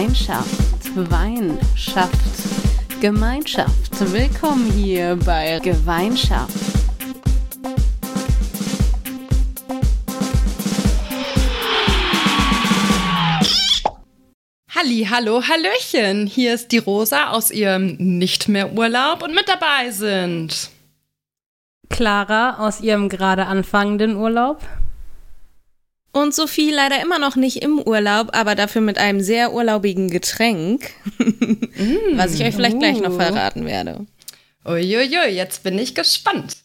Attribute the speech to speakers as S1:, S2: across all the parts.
S1: Gemeinschaft, Wein schafft Gemeinschaft. Willkommen hier bei Gemeinschaft.
S2: Halli, hallo, hallöchen. Hier ist die Rosa aus ihrem Nicht mehr Urlaub und mit dabei sind
S3: Clara aus ihrem gerade anfangenden Urlaub.
S4: Und Sophie leider immer noch nicht im Urlaub, aber dafür mit einem sehr urlaubigen Getränk, mm, was ich euch vielleicht uh. gleich noch oh. verraten werde.
S2: Uiuiui, jetzt bin ich gespannt.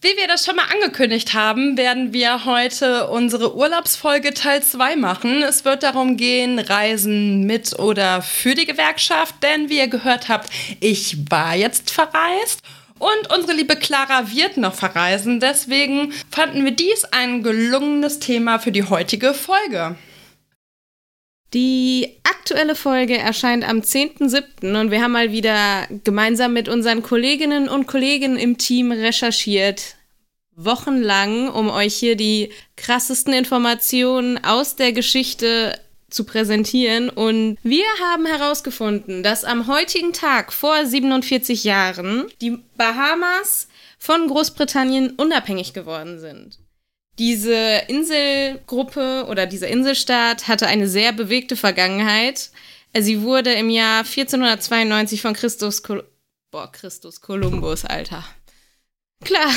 S2: Wie wir das schon mal angekündigt haben, werden wir heute unsere Urlaubsfolge Teil 2 machen. Es wird darum gehen, Reisen mit oder für die Gewerkschaft, denn wie ihr gehört habt, ich war jetzt verreist und unsere liebe Clara wird noch verreisen. Deswegen fanden wir dies ein gelungenes Thema für die heutige Folge.
S4: Die aktuelle Folge erscheint am 10.07. und wir haben mal wieder gemeinsam mit unseren Kolleginnen und Kollegen im Team recherchiert. Wochenlang, um euch hier die krassesten Informationen aus der Geschichte zu präsentieren. Und wir haben herausgefunden, dass am heutigen Tag vor 47 Jahren die Bahamas von Großbritannien unabhängig geworden sind. Diese Inselgruppe oder dieser Inselstaat hatte eine sehr bewegte Vergangenheit. Sie wurde im Jahr 1492 von Christus, Kol Boah, Christus Kolumbus, Alter. Klar,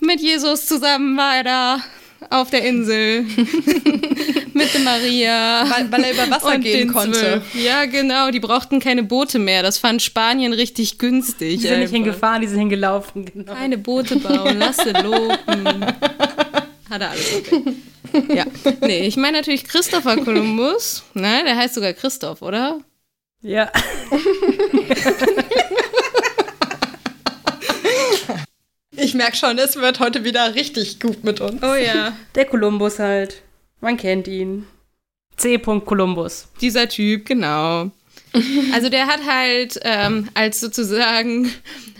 S4: mit Jesus zusammen war er da auf der Insel mit der Maria.
S2: Weil, weil, er über Wasser gehen konnte.
S4: Ja, genau. Die brauchten keine Boote mehr. Das fand Spanien richtig günstig.
S3: Die sind einfach. nicht hingefahren, die sind hingelaufen.
S4: Genau. Keine Boote bauen, lasse loben. Hat er alles okay. Ja. Nee, ich meine natürlich Christopher Columbus. Ne, der heißt sogar Christoph, oder?
S3: Ja.
S2: Ich merke schon, es wird heute wieder richtig gut mit uns.
S3: Oh ja. Der Kolumbus halt. Man kennt ihn. C. Kolumbus.
S4: Dieser Typ, genau. Also der hat halt ähm, als sozusagen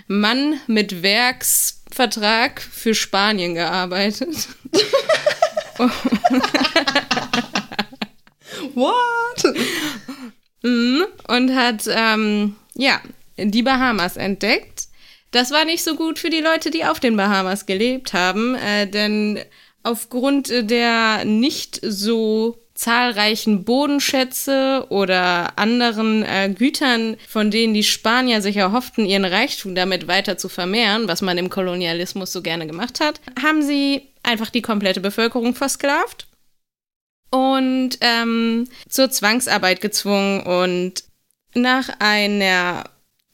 S4: Mann mit Werksvertrag für Spanien gearbeitet.
S2: What?
S4: Mhm. Und hat ähm, ja die Bahamas entdeckt das war nicht so gut für die Leute, die auf den Bahamas gelebt haben, äh, denn aufgrund der nicht so zahlreichen Bodenschätze oder anderen äh, Gütern, von denen die Spanier sich erhofften, ihren Reichtum damit weiter zu vermehren, was man im Kolonialismus so gerne gemacht hat, haben sie einfach die komplette Bevölkerung versklavt und ähm, zur Zwangsarbeit gezwungen und nach einer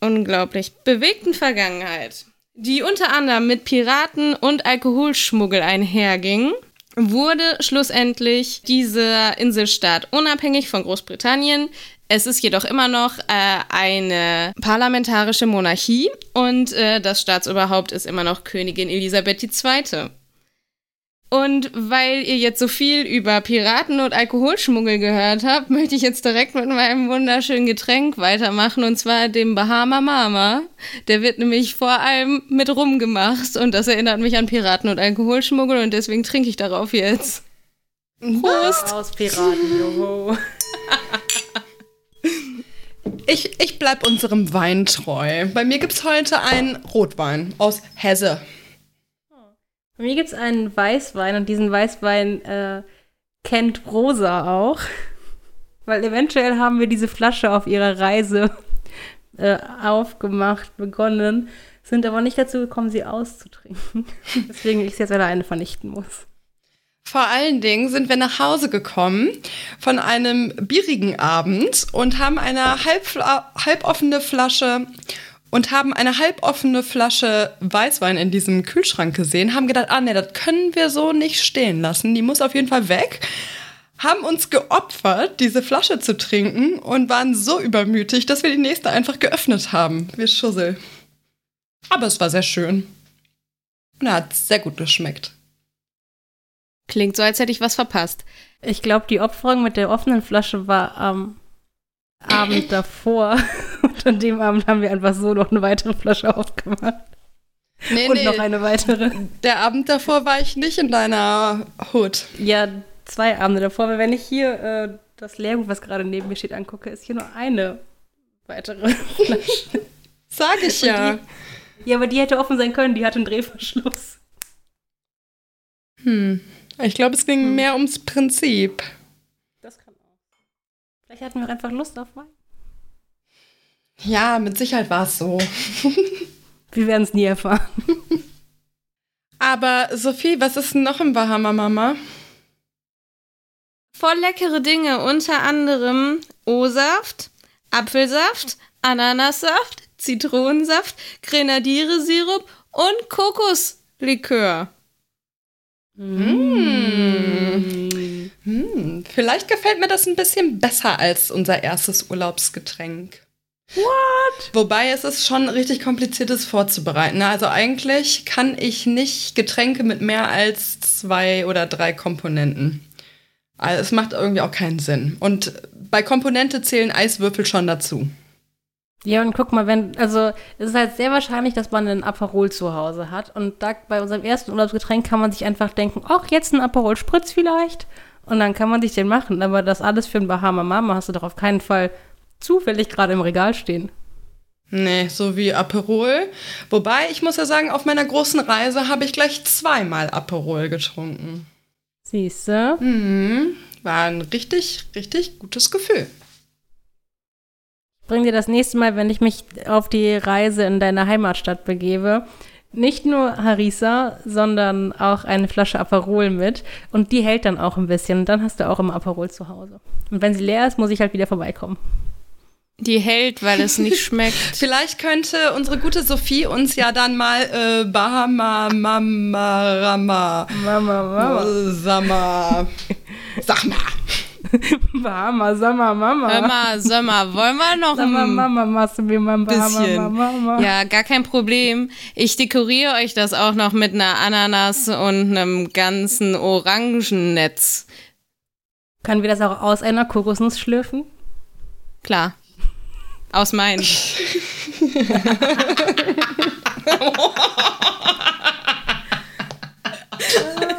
S4: unglaublich bewegten Vergangenheit, die unter anderem mit Piraten und Alkoholschmuggel einherging, wurde schlussendlich dieser Inselstaat unabhängig von Großbritannien. Es ist jedoch immer noch äh, eine parlamentarische Monarchie und äh, das Staatsoberhaupt ist immer noch Königin Elisabeth II. Und weil ihr jetzt so viel über Piraten und Alkoholschmuggel gehört habt, möchte ich jetzt direkt mit meinem wunderschönen Getränk weitermachen und zwar dem Bahama Mama. Der wird nämlich vor allem mit Rum gemacht und das erinnert mich an Piraten und Alkoholschmuggel und deswegen trinke ich darauf jetzt.
S3: Prost! Aus Piraten, joho.
S2: Ich, ich bleib unserem Wein treu. Bei mir gibt's heute einen Rotwein aus Hesse.
S3: Mir gibt es einen Weißwein und diesen Weißwein äh, kennt Rosa auch. Weil eventuell haben wir diese Flasche auf ihrer Reise äh, aufgemacht, begonnen, sind aber nicht dazu gekommen, sie auszutrinken. Deswegen ich sie jetzt alleine vernichten muss.
S2: Vor allen Dingen sind wir nach Hause gekommen von einem bierigen Abend und haben eine halb, halboffene Flasche und haben eine halboffene Flasche Weißwein in diesem Kühlschrank gesehen, haben gedacht, ah nee, das können wir so nicht stehen lassen, die muss auf jeden Fall weg. Haben uns geopfert, diese Flasche zu trinken und waren so übermütig, dass wir die nächste einfach geöffnet haben. Wir Schussel. Aber es war sehr schön. Und er hat sehr gut geschmeckt.
S4: Klingt so, als hätte ich was verpasst.
S3: Ich glaube, die Opferung mit der offenen Flasche war am Abend davor. Und an dem Abend haben wir einfach so noch eine weitere Flasche aufgemacht. Nee, und nee. noch eine weitere.
S2: Der Abend davor war ich nicht in deiner Hut.
S3: Ja, zwei Abende davor. Weil wenn ich hier äh, das Leerbuch, was gerade neben mir steht, angucke, ist hier nur eine weitere Flasche.
S2: Sag ich ja.
S3: Ja, aber die hätte offen sein können, die hatte einen Drehverschluss.
S2: Hm. Ich glaube, es ging
S3: Hm.
S2: mehr ums Prinzip.
S3: Vielleicht hatten wir auch einfach Lust auf Wein.
S2: Ja, mit Sicherheit war es so.
S3: Wir werden es nie erfahren.
S2: Aber Sophie, was ist denn noch im Bahama Mama?
S4: Voll leckere Dinge, unter anderem O-Saft, Apfelsaft, Ananassaft, Zitronensaft, Grenadieresirup und Kokoslikör.
S2: Hm. Hm, vielleicht gefällt mir das ein bisschen besser als unser erstes Urlaubsgetränk. What? Wobei es ist schon richtig kompliziertes vorzubereiten. ne? Also eigentlich kann ich nicht Getränke mit mehr als zwei oder drei Komponenten. Also es macht irgendwie auch keinen Sinn. Und bei Komponente zählen Eiswürfel schon dazu.
S3: Ja, und guck mal, wenn, also es ist halt sehr wahrscheinlich, dass man einen Aperol zu Hause hat. Und da bei unserem ersten Urlaubsgetränk kann man sich einfach denken, ach, jetzt ein Aperol Spritz vielleicht. Und dann kann man sich den machen. Aber das alles für ein Bahama Mama hast du doch auf keinen Fall zufällig gerade im Regal stehen.
S2: Nee, so wie Aperol. Wobei, ich muss ja sagen, auf meiner großen Reise habe ich gleich zweimal Aperol getrunken.
S3: Siehst du?
S2: Mhm. War ein richtig, richtig gutes Gefühl.
S3: Bring dir das nächste Mal, wenn ich mich auf die Reise in deine Heimatstadt begebe, nicht nur Harissa, sondern auch eine Flasche Aperol mit. Und die hält dann auch ein bisschen. Dann hast du auch immer Aperol zu Hause. Und wenn sie leer ist, muss ich halt wieder vorbeikommen.
S4: Die hält, weil es nicht schmeckt.
S2: Vielleicht könnte unsere gute Sophie uns ja dann mal äh, Bahama Mama Rama
S3: Mama, Mama.
S2: Sag mal. Sag mal.
S3: Bahama, Sommer, Mama.
S4: Hör mal, mal, wollen wir noch
S3: Sommer,
S4: ein
S3: Mama, machst du mir Bahama,
S4: bisschen?
S3: Mama.
S4: Ja, gar kein Problem. Ich dekoriere euch das auch noch mit einer Ananas und einem ganzen Orangennetz.
S3: Können wir das auch aus einer Kokosnuss schlürfen?
S4: Klar. Aus Main.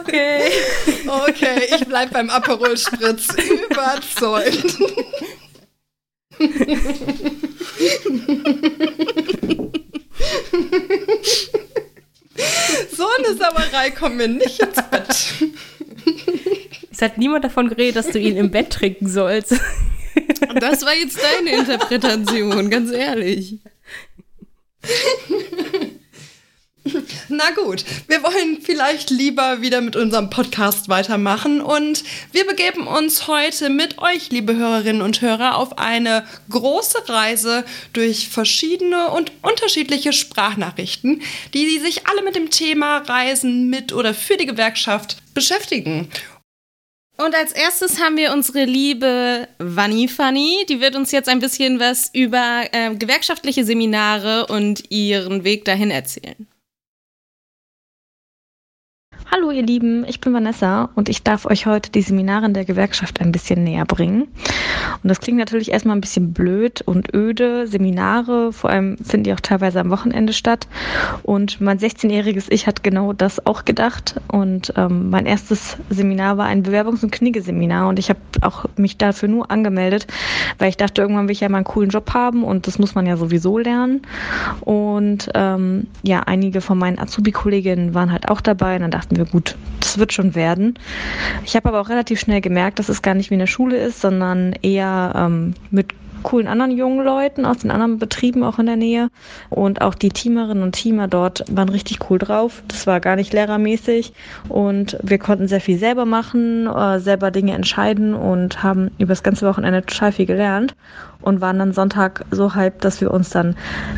S3: Okay.
S2: Okay, ich bleib beim Aperol Spritz überzeugt. so eine Sauerei kommt mir nicht ins Bett.
S3: Es hat niemand davon geredet, dass du ihn im Bett trinken sollst.
S4: Das war jetzt deine Interpretation, ganz ehrlich.
S2: Na gut, wir wollen vielleicht lieber wieder mit unserem Podcast weitermachen und wir begeben uns heute mit euch, liebe Hörerinnen und Hörer, auf eine große Reise durch verschiedene und unterschiedliche Sprachnachrichten, die sich alle mit dem Thema Reisen mit oder für die Gewerkschaft beschäftigen.
S4: Und als erstes haben wir unsere liebe Vanni Fanny. Die wird uns jetzt ein bisschen was über äh, gewerkschaftliche Seminare und ihren Weg dahin erzählen.
S5: Hallo ihr Lieben, ich bin Vanessa und ich darf euch heute die Seminare in der Gewerkschaft ein bisschen näher bringen. Und das klingt natürlich erstmal ein bisschen blöd und öde. Seminare, vor allem finden die auch teilweise am Wochenende statt. Und mein 16-jähriges Ich hat genau das auch gedacht. Und ähm, mein erstes Seminar war ein Bewerbungs- und Kniggeseminar und ich habe auch mich dafür nur angemeldet, weil ich dachte, irgendwann will ich ja mal einen coolen Job haben und das muss man ja sowieso lernen. Und ähm, ja, einige von meinen Azubi-Kolleginnen waren halt auch dabei und dann dachten wir, gut, das wird schon werden. Ich habe aber auch relativ schnell gemerkt, dass es gar nicht wie in der Schule ist, sondern eher ähm, mit coolen anderen jungen Leuten aus den anderen Betrieben auch in der Nähe. Und auch die Teamerinnen und Teamer dort waren richtig cool drauf. Das war gar nicht lehrermäßig. Und wir konnten sehr viel selber machen, äh, selber Dinge entscheiden und haben über das ganze Wochenende total viel gelernt und waren dann Sonntag so hyped, dass wir uns dann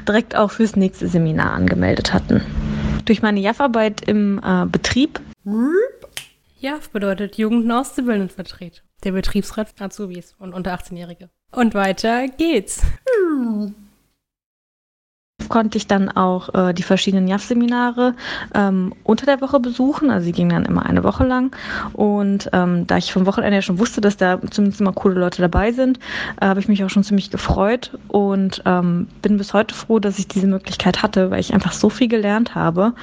S5: direkt auch fürs nächste Seminar angemeldet hatten. Durch meine JAF-Arbeit im äh, Betrieb
S3: JAF bedeutet Jugend- und Auszubildendenvertretung. Der Betriebsrat Azubis und unter 18-Jährige. Und weiter geht's.
S5: Konnte ich dann auch äh, die verschiedenen JAF-Seminare ähm, unter der Woche besuchen. Also sie gingen dann immer eine Woche lang. Und ähm, da ich vom Wochenende ja schon wusste, dass da zumindest immer coole Leute dabei sind, äh, habe ich mich auch schon ziemlich gefreut und ähm, bin bis heute froh, dass ich diese Möglichkeit hatte, weil ich einfach so viel gelernt habe,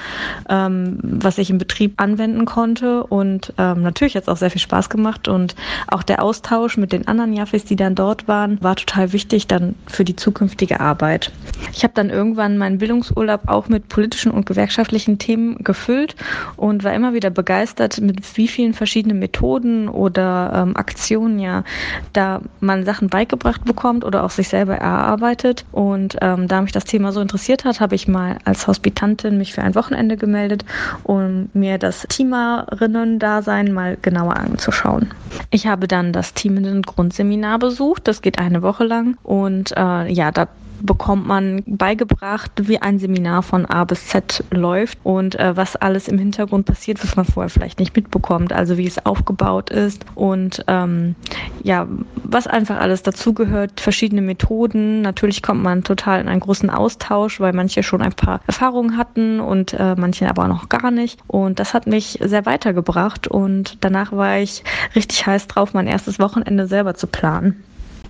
S5: ähm, was ich im Betrieb anwenden konnte. Und ähm, natürlich hat es auch sehr viel Spaß gemacht. Und auch der Austausch mit den anderen Jaffis, die dann dort waren, war total wichtig dann für die zukünftige Arbeit. Ich habe dann irgendwann meinen Bildungsurlaub auch mit politischen und gewerkschaftlichen Themen gefüllt und war immer wieder begeistert, mit wie vielen verschiedenen Methoden oder ähm, Aktionen ja da man Sachen beigebracht bekommt oder auch sich selber erarbeitet. Und ähm, da mich das Thema so interessiert hat, habe ich mal als Hospitantin mich für ein Wochenende gemeldet, um mir das Teamerinnen-Dasein mal genauer anzuschauen. Ich habe dann das Teaminnen-Grundseminar besucht. Das geht eine Woche lang und äh, ja, da bekommt man beigebracht, wie ein Seminar von A bis Z läuft und äh, was alles im Hintergrund passiert, was man vorher vielleicht nicht mitbekommt. Also wie es aufgebaut ist und ähm, ja, was einfach alles dazugehört, verschiedene Methoden. Natürlich kommt man total in einen großen Austausch, weil manche schon ein paar Erfahrungen hatten und äh, manche aber noch gar nicht. Und das hat mich sehr weitergebracht und danach war ich richtig heiß drauf, mein erstes Wochenende selber zu planen.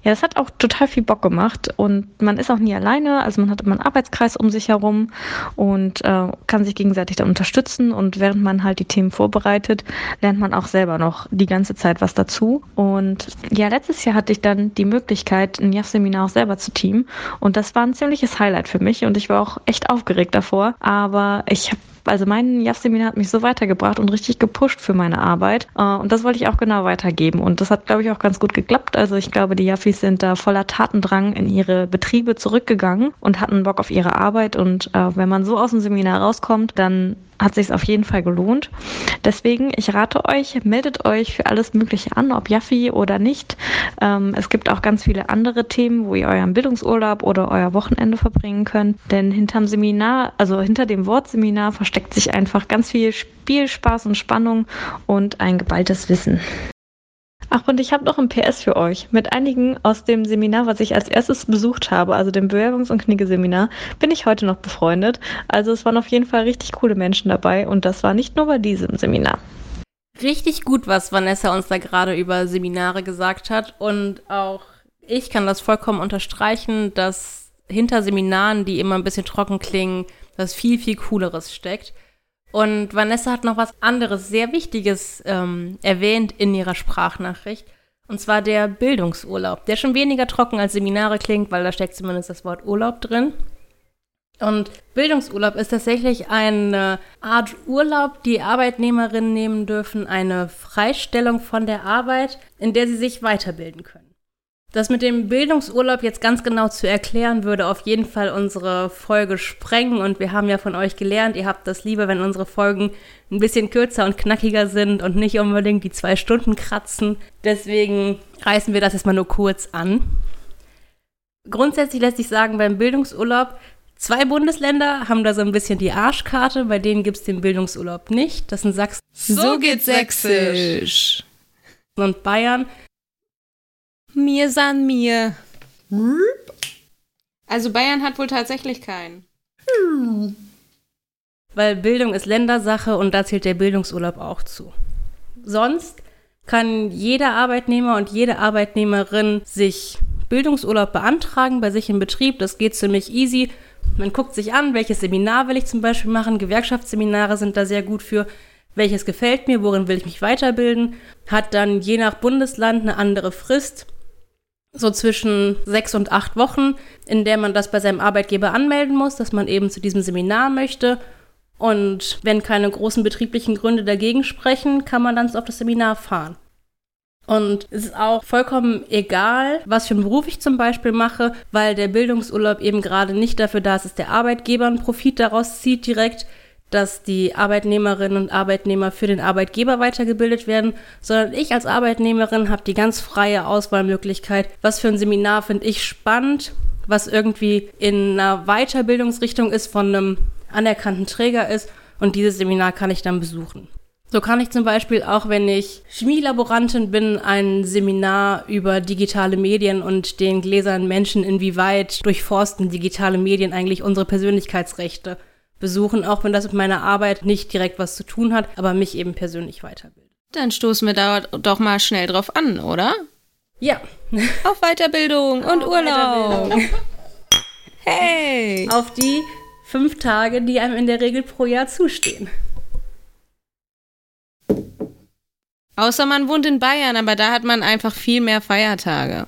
S5: Ja, das hat auch total viel Bock gemacht und man ist auch nie alleine. Also man hat immer einen Arbeitskreis um sich herum und äh, kann sich gegenseitig dann unterstützen und während man halt die Themen vorbereitet, lernt man auch selber noch die ganze Zeit was dazu. Und ja, letztes Jahr hatte ich dann die Möglichkeit, ein JAF-Seminar auch selber zu teamen und das war ein ziemliches Highlight für mich und ich war auch echt aufgeregt davor, aber ich habe also mein JAF-Seminar hat mich so weitergebracht und richtig gepusht für meine Arbeit. Äh, und das wollte ich auch genau weitergeben. Und das hat, glaube ich, auch ganz gut geklappt. Also ich glaube, die Jaffis sind da voller Tatendrang in ihre Betriebe zurückgegangen und hatten Bock auf ihre Arbeit. Und äh, wenn man so aus dem Seminar rauskommt, dann hat sich auf jeden Fall gelohnt. Deswegen, ich rate euch, meldet euch für alles Mögliche an, ob Jaffi oder nicht. Ähm, es gibt auch ganz viele andere Themen, wo ihr euren Bildungsurlaub oder euer Wochenende verbringen könnt. Denn hinterm Seminar, also hinter dem Wort Seminar versteckt sich einfach ganz viel Spiel, Spaß und Spannung und ein geballtes Wissen. Ach, und ich habe noch ein PS für euch. Mit einigen aus dem Seminar, was ich als erstes besucht habe, also dem Bewerbungs- und Kniggeseminar, bin ich heute noch befreundet. Also es waren auf jeden Fall richtig coole Menschen dabei und das war nicht nur bei diesem Seminar.
S3: Richtig gut, was Vanessa uns da gerade über Seminare gesagt hat. Und auch ich kann das vollkommen unterstreichen, dass hinter Seminaren, die immer ein bisschen trocken klingen, das viel, viel Cooleres steckt. Und Vanessa hat noch was anderes, sehr Wichtiges ähm, erwähnt in ihrer Sprachnachricht. Und zwar der Bildungsurlaub, der schon weniger trocken als Seminare klingt, weil da steckt zumindest das Wort Urlaub drin. Und Bildungsurlaub ist tatsächlich eine Art Urlaub, die Arbeitnehmerinnen nehmen dürfen, eine Freistellung von der Arbeit, in der sie sich weiterbilden können. Das mit dem Bildungsurlaub jetzt ganz genau zu erklären, würde auf jeden Fall unsere Folge sprengen. Und wir haben ja von euch gelernt, ihr habt das lieber, wenn unsere Folgen ein bisschen kürzer und knackiger sind und nicht unbedingt die zwei Stunden kratzen. Deswegen reißen wir das jetzt mal nur kurz an. Grundsätzlich lässt sich sagen, beim Bildungsurlaub, zwei Bundesländer haben da so ein bisschen die Arschkarte, bei denen gibt es den Bildungsurlaub nicht. Das sind Sachsen.
S2: So geht Sächsisch.
S3: Und Bayern.
S4: Mir san mir. Also Bayern hat wohl tatsächlich keinen.
S3: Weil Bildung ist Ländersache und da zählt der Bildungsurlaub auch zu. Sonst kann jeder Arbeitnehmer und jede Arbeitnehmerin sich Bildungsurlaub beantragen bei sich im Betrieb. Das geht ziemlich easy. Man guckt sich an, welches Seminar will ich zum Beispiel machen. Gewerkschaftsseminare sind da sehr gut für. Welches gefällt mir, worin will ich mich weiterbilden? Hat dann je nach Bundesland eine andere Frist so zwischen sechs und acht Wochen, in der man das bei seinem Arbeitgeber anmelden muss, dass man eben zu diesem Seminar möchte. Und wenn keine großen betrieblichen Gründe dagegen sprechen, kann man dann auf das Seminar fahren. Und es ist auch vollkommen egal, was für einen Beruf ich zum Beispiel mache, weil der Bildungsurlaub eben gerade nicht dafür da ist, dass der Arbeitgeber einen Profit daraus zieht direkt, dass die Arbeitnehmerinnen und Arbeitnehmer für den Arbeitgeber weitergebildet werden, sondern ich als Arbeitnehmerin habe die ganz freie Auswahlmöglichkeit, was für ein Seminar finde ich spannend, was irgendwie in einer Weiterbildungsrichtung ist, von einem anerkannten Träger ist und dieses Seminar kann ich dann besuchen. So kann ich zum Beispiel auch, wenn ich Chemielaborantin bin, ein Seminar über digitale Medien und den gläsernen Menschen, inwieweit durchforsten digitale Medien eigentlich unsere Persönlichkeitsrechte besuchen, auch wenn das mit meiner Arbeit nicht direkt was zu tun hat, aber mich eben persönlich weiterbildet.
S4: Dann stoßen wir da doch mal schnell drauf an, oder?
S3: Ja.
S4: Auf Weiterbildung und
S3: Auf
S4: Urlaub.
S3: Weiterbildung.
S4: Hey!
S3: Auf die fünf Tage, die einem in der Regel pro Jahr zustehen.
S4: Außer man wohnt in Bayern, aber da hat man einfach viel mehr Feiertage.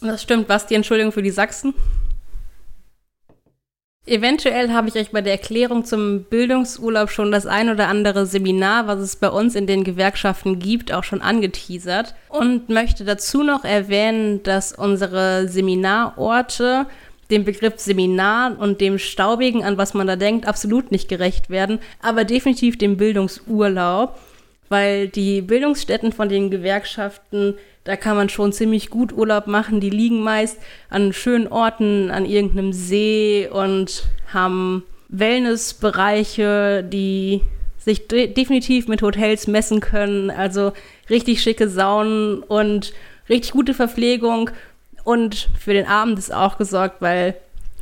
S3: Das stimmt. Was die Entschuldigung für die Sachsen? Eventuell habe ich euch bei der Erklärung zum Bildungsurlaub schon das ein oder andere Seminar, was es bei uns in den Gewerkschaften gibt, auch schon angeteasert. Und möchte dazu noch erwähnen, dass unsere Seminarorte dem Begriff Seminar und dem Staubigen, an was man da denkt, absolut nicht gerecht werden, aber definitiv dem Bildungsurlaub, weil die Bildungsstätten von den Gewerkschaften da kann man schon ziemlich gut Urlaub machen. Die liegen meist an schönen Orten, an irgendeinem See und haben Wellnessbereiche, die sich de definitiv mit Hotels messen können. Also richtig schicke Saunen und richtig gute Verpflegung. Und für den Abend ist auch gesorgt, weil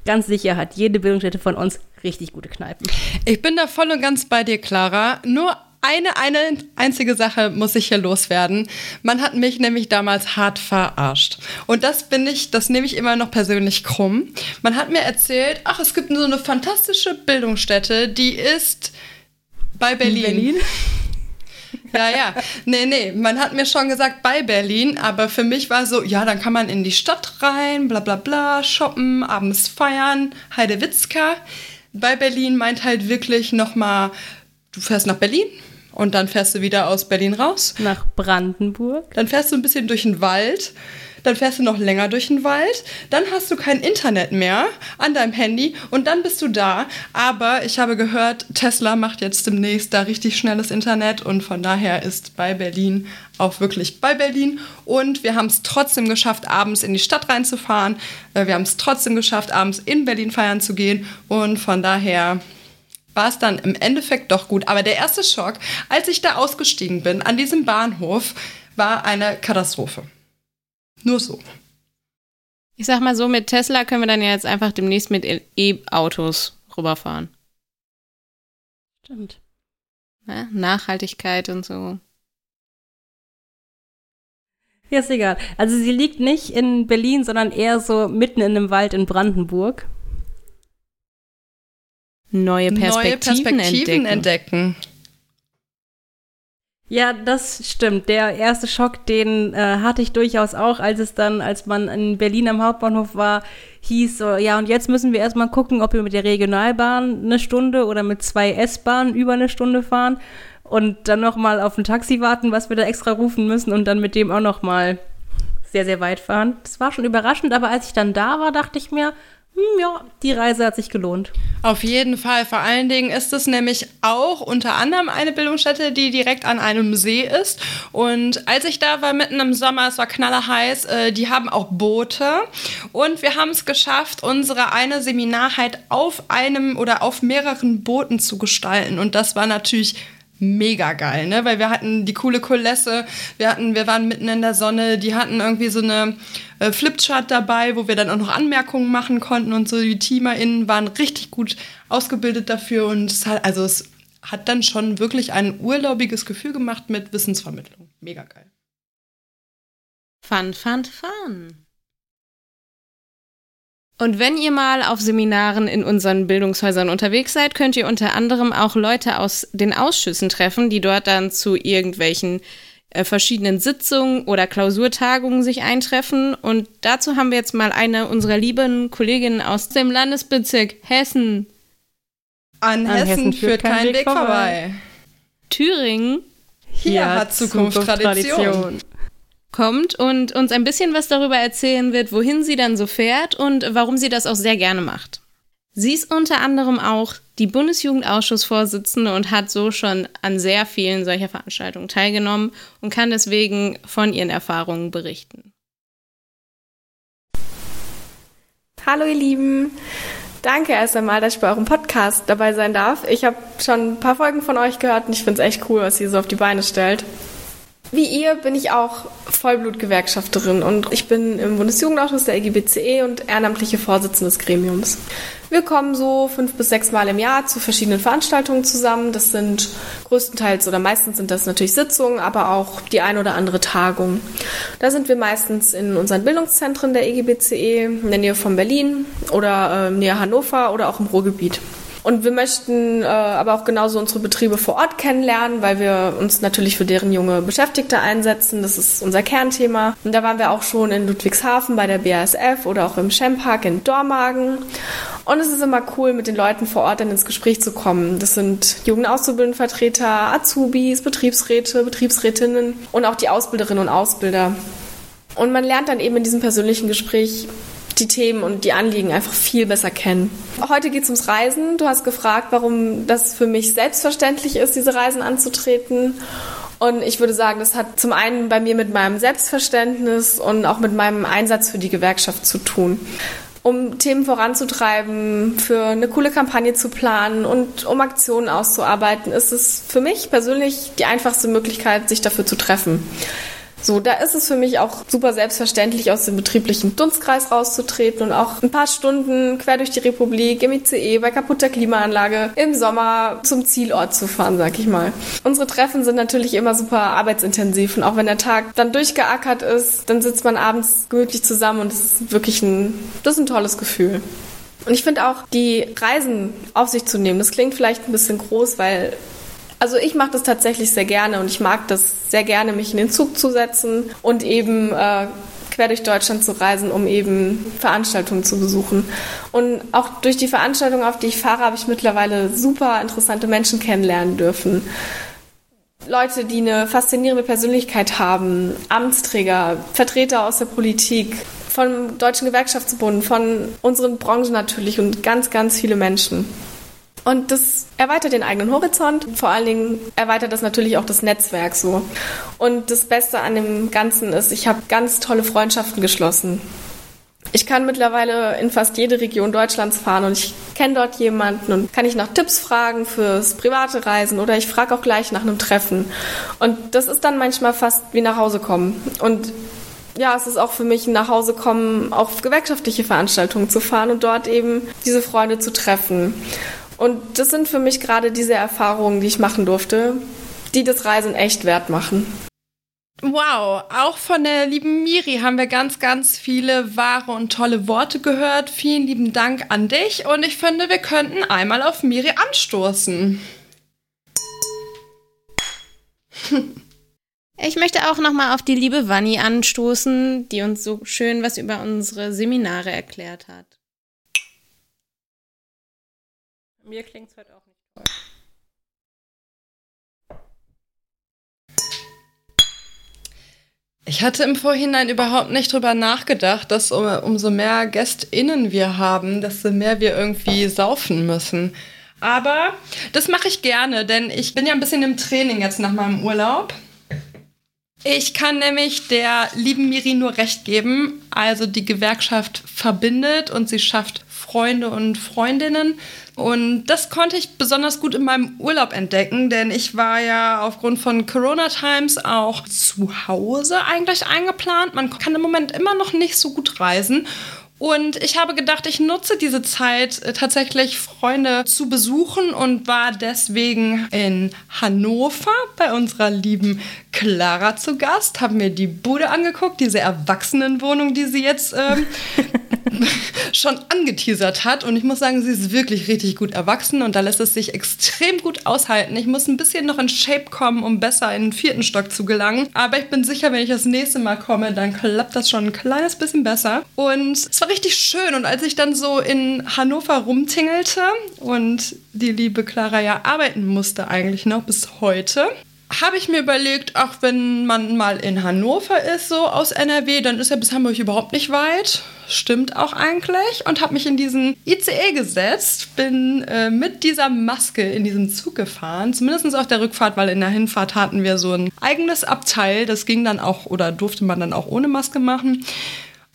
S3: ganz sicher hat jede Bildungsstätte von uns richtig gute Kneipen.
S2: Ich bin da voll und ganz bei dir, Clara. Nur eine, eine einzige Sache muss ich hier loswerden. Man hat mich nämlich damals hart verarscht. Und das bin ich, das nehme ich immer noch persönlich krumm. Man hat mir erzählt, ach, es gibt so eine fantastische Bildungsstätte, die ist bei Berlin.
S3: Berlin?
S2: Ja, ja. Nee, nee. Man hat mir schon gesagt, bei Berlin, aber für mich war so, ja, dann kann man in die Stadt rein, bla bla bla, shoppen, abends feiern, Heidewitzka. Bei Berlin meint halt wirklich nochmal, du fährst nach Berlin und dann fährst du wieder aus Berlin raus.
S3: Nach Brandenburg.
S2: Dann fährst du ein bisschen durch den Wald. Dann fährst du noch länger durch den Wald. Dann hast du kein Internet mehr an deinem Handy und dann bist du da. Aber ich habe gehört, Tesla macht jetzt demnächst da richtig schnelles Internet und von daher ist bei Berlin auch wirklich bei Berlin. Und wir haben es trotzdem geschafft, abends in die Stadt reinzufahren. Äh, Wir haben es trotzdem geschafft, abends in Berlin feiern zu gehen. Und von daher war es dann im Endeffekt doch gut. Aber der erste Schock, als ich da ausgestiegen bin, an diesem Bahnhof, war eine Katastrophe. Nur so.
S4: Ich sag mal so, mit Tesla können wir dann ja jetzt einfach demnächst mit E-Autos rüberfahren.
S3: Stimmt.
S4: Ne? Nachhaltigkeit und so.
S3: Ja, ist egal. Also sie liegt nicht in Berlin, sondern eher so mitten in einem Wald in Brandenburg.
S4: Neue Perspektiven,
S2: Neue Perspektiven
S4: entdecken.
S2: entdecken.
S3: Ja, das stimmt. Der erste Schock, den äh, hatte ich durchaus auch, als es dann, als man in Berlin am Hauptbahnhof war, hieß so, ja, und jetzt müssen wir erstmal gucken, ob wir mit der Regionalbahn eine Stunde oder mit zwei S-Bahnen über eine Stunde fahren und dann nochmal auf ein Taxi warten, was wir da extra rufen müssen und dann mit dem auch nochmal sehr, sehr weit fahren. Das war schon überraschend, aber als ich dann da war, dachte ich mir, ja, die Reise hat sich gelohnt.
S2: Auf jeden Fall. Vor allen Dingen ist es nämlich auch unter anderem eine Bildungsstätte, die direkt an einem See ist. Und als ich da war, mitten im Sommer, es war knallerheiß, äh, die haben auch Boote. Und wir haben es geschafft, unsere eine Seminarheit auf einem oder auf mehreren Booten zu gestalten. Und das war natürlich mega geil, ne? Weil wir hatten die coole Kulisse, wir hatten, wir waren mitten in der Sonne, die hatten irgendwie so eine äh, Flipchart dabei, wo wir dann auch noch Anmerkungen machen konnten und so. Die TeamerInnen waren richtig gut ausgebildet dafür und es hat, also es hat dann schon wirklich ein urlaubiges Gefühl gemacht mit Wissensvermittlung. Mega geil.
S4: Fun, fun, fun. Und wenn ihr mal auf Seminaren in unseren Bildungshäusern unterwegs seid, könnt ihr unter anderem auch Leute aus den Ausschüssen treffen, die dort dann zu irgendwelchen äh, verschiedenen Sitzungen oder Klausurtagungen sich eintreffen. Und dazu haben wir jetzt mal eine unserer lieben Kolleginnen aus dem Landesbezirk Hessen,
S2: An, Hessen, führt kein Weg vorbei.
S4: Thüringen,
S2: Hier hat Zukunft, Tradition.
S4: Kommt und uns ein bisschen was darüber erzählen wird, wohin sie dann so fährt und warum sie das auch sehr gerne macht. Sie ist unter anderem auch die Bundesjugendausschussvorsitzende und hat so schon an sehr vielen solcher Veranstaltungen teilgenommen und kann deswegen von ihren Erfahrungen berichten.
S6: Hallo ihr Lieben. Danke erst einmal, dass ich bei eurem Podcast dabei sein darf. Ich habe schon ein paar Folgen von euch gehört und ich finde es echt cool, was ihr so auf die Beine stellt. Wie ihr bin ich auch Vollblutgewerkschafterin und ich bin im Bundesjugendausschuss der EGBCE und ehrenamtliche Vorsitzende des Gremiums. Wir kommen so fünf bis sechs Mal im Jahr zu verschiedenen Veranstaltungen zusammen. Das sind größtenteils oder meistens sind das natürlich Sitzungen, aber auch die ein oder andere Tagung. Da sind wir meistens in unseren Bildungszentren der EGBCE in der Nähe von Berlin oder äh, näher Hannover oder auch im Ruhrgebiet. Und wir möchten äh, aber auch genauso unsere Betriebe vor Ort kennenlernen, weil wir uns natürlich für deren junge Beschäftigte einsetzen. Das ist unser Kernthema. Und da waren wir auch schon in Ludwigshafen bei der BASF oder auch im Schempark in Dormagen. Und es ist immer cool, mit den Leuten vor Ort dann ins Gespräch zu kommen. Das sind Jugendauszubildendenvertreter, Azubis, Betriebsräte, Betriebsrätinnen und auch die Ausbilderinnen und Ausbilder. Und man lernt dann eben in diesem persönlichen Gespräch die Themen und die Anliegen einfach viel besser kennen. Heute geht es ums Reisen. Du hast gefragt, warum das für mich selbstverständlich ist, diese Reisen anzutreten. Und ich würde sagen, das hat zum einen bei mir mit meinem Selbstverständnis und auch mit meinem Einsatz für die Gewerkschaft zu tun. Um Themen voranzutreiben, für eine coole Kampagne zu planen und um Aktionen auszuarbeiten, ist es für mich persönlich die einfachste Möglichkeit, sich dafür zu treffen. So, da ist es für mich auch super selbstverständlich, aus dem betrieblichen Dunstkreis rauszutreten und auch ein paar Stunden quer durch die Republik im ICE bei kaputter Klimaanlage im Sommer zum Zielort zu fahren, sag ich mal. Unsere Treffen sind natürlich immer super arbeitsintensiv und auch wenn der Tag dann durchgeackert ist, dann sitzt man abends gemütlich zusammen und es ist wirklich ein, das ist ein tolles Gefühl. Und ich finde auch, die Reisen auf sich zu nehmen, das klingt vielleicht ein bisschen groß, weil also ich mache das tatsächlich sehr gerne und ich mag das sehr gerne, mich in den Zug zu setzen und eben äh, quer durch Deutschland zu reisen, um eben Veranstaltungen zu besuchen. Und auch durch die Veranstaltungen, auf die ich fahre, habe ich mittlerweile super interessante Menschen kennenlernen dürfen. Leute, die eine faszinierende Persönlichkeit haben, Amtsträger, Vertreter aus der Politik, vom Deutschen Gewerkschaftsbund, von unseren Branchen natürlich und ganz, ganz viele Menschen. Und das erweitert den eigenen Horizont. Vor allen Dingen erweitert das natürlich auch das Netzwerk so. Und das Beste an dem Ganzen ist, ich habe ganz tolle Freundschaften geschlossen. Ich kann mittlerweile in fast jede Region Deutschlands fahren und ich kenne dort jemanden und kann ich nach Tipps fragen fürs private Reisen oder ich frage auch gleich nach einem Treffen. Und das ist dann manchmal fast wie nach Hause kommen. Und ja, es ist auch für mich ein Nachhausekommen, auf gewerkschaftliche Veranstaltungen zu fahren und dort eben diese Freunde zu treffen. Und das sind für mich gerade diese Erfahrungen, die ich machen durfte, die das Reisen echt wert machen.
S2: Wow, auch von der lieben Miri haben wir ganz, ganz viele wahre und tolle Worte gehört. Vielen lieben Dank an dich und ich finde, wir könnten einmal auf Miri anstoßen.
S4: Ich möchte auch nochmal auf die liebe Vanni anstoßen, die uns so schön was über unsere Seminare erklärt hat.
S3: Mir klingt es heute auch nicht toll.
S2: Ich hatte im Vorhinein überhaupt nicht drüber nachgedacht, dass um, umso mehr GästInnen wir haben, desto mehr wir irgendwie saufen müssen. Aber das mache ich gerne, denn ich bin ja ein bisschen im Training jetzt nach meinem Urlaub. Ich kann nämlich der lieben Miri nur recht geben. Also die Gewerkschaft verbindet und sie schafft Freunde und Freundinnen. Und das konnte ich besonders gut in meinem Urlaub entdecken, denn ich war ja aufgrund von Corona Times auch zu Hause eigentlich eingeplant. Man kann im Moment immer noch nicht so gut reisen. Und ich habe gedacht, ich nutze diese Zeit äh, tatsächlich Freunde zu besuchen und war deswegen in Hannover bei unserer lieben Clara zu Gast, habe mir die Bude angeguckt, diese Erwachsenenwohnung, die sie jetzt ähm, schon angeteasert hat. Und ich muss sagen, sie ist wirklich richtig gut erwachsen und da lässt es sich extrem gut aushalten. Ich muss ein bisschen noch in Shape kommen, um besser in den vierten Stock zu gelangen. Aber ich bin sicher, wenn ich das nächste Mal komme, dann klappt das schon ein kleines bisschen besser. Und es war richtig schön. Und als ich dann so in Hannover rumtingelte und die liebe Clara ja arbeiten musste eigentlich noch bis heute, habe ich mir überlegt, auch wenn man mal in Hannover ist, so aus NRW, dann ist ja bis Hamburg überhaupt nicht weit. Stimmt auch eigentlich. Und habe mich in diesen ICE gesetzt, bin äh, mit dieser Maske in diesen Zug gefahren. Zumindest auf der Rückfahrt, weil in der Hinfahrt hatten wir so ein eigenes Abteil. Das ging dann auch oder durfte man dann auch ohne Maske machen.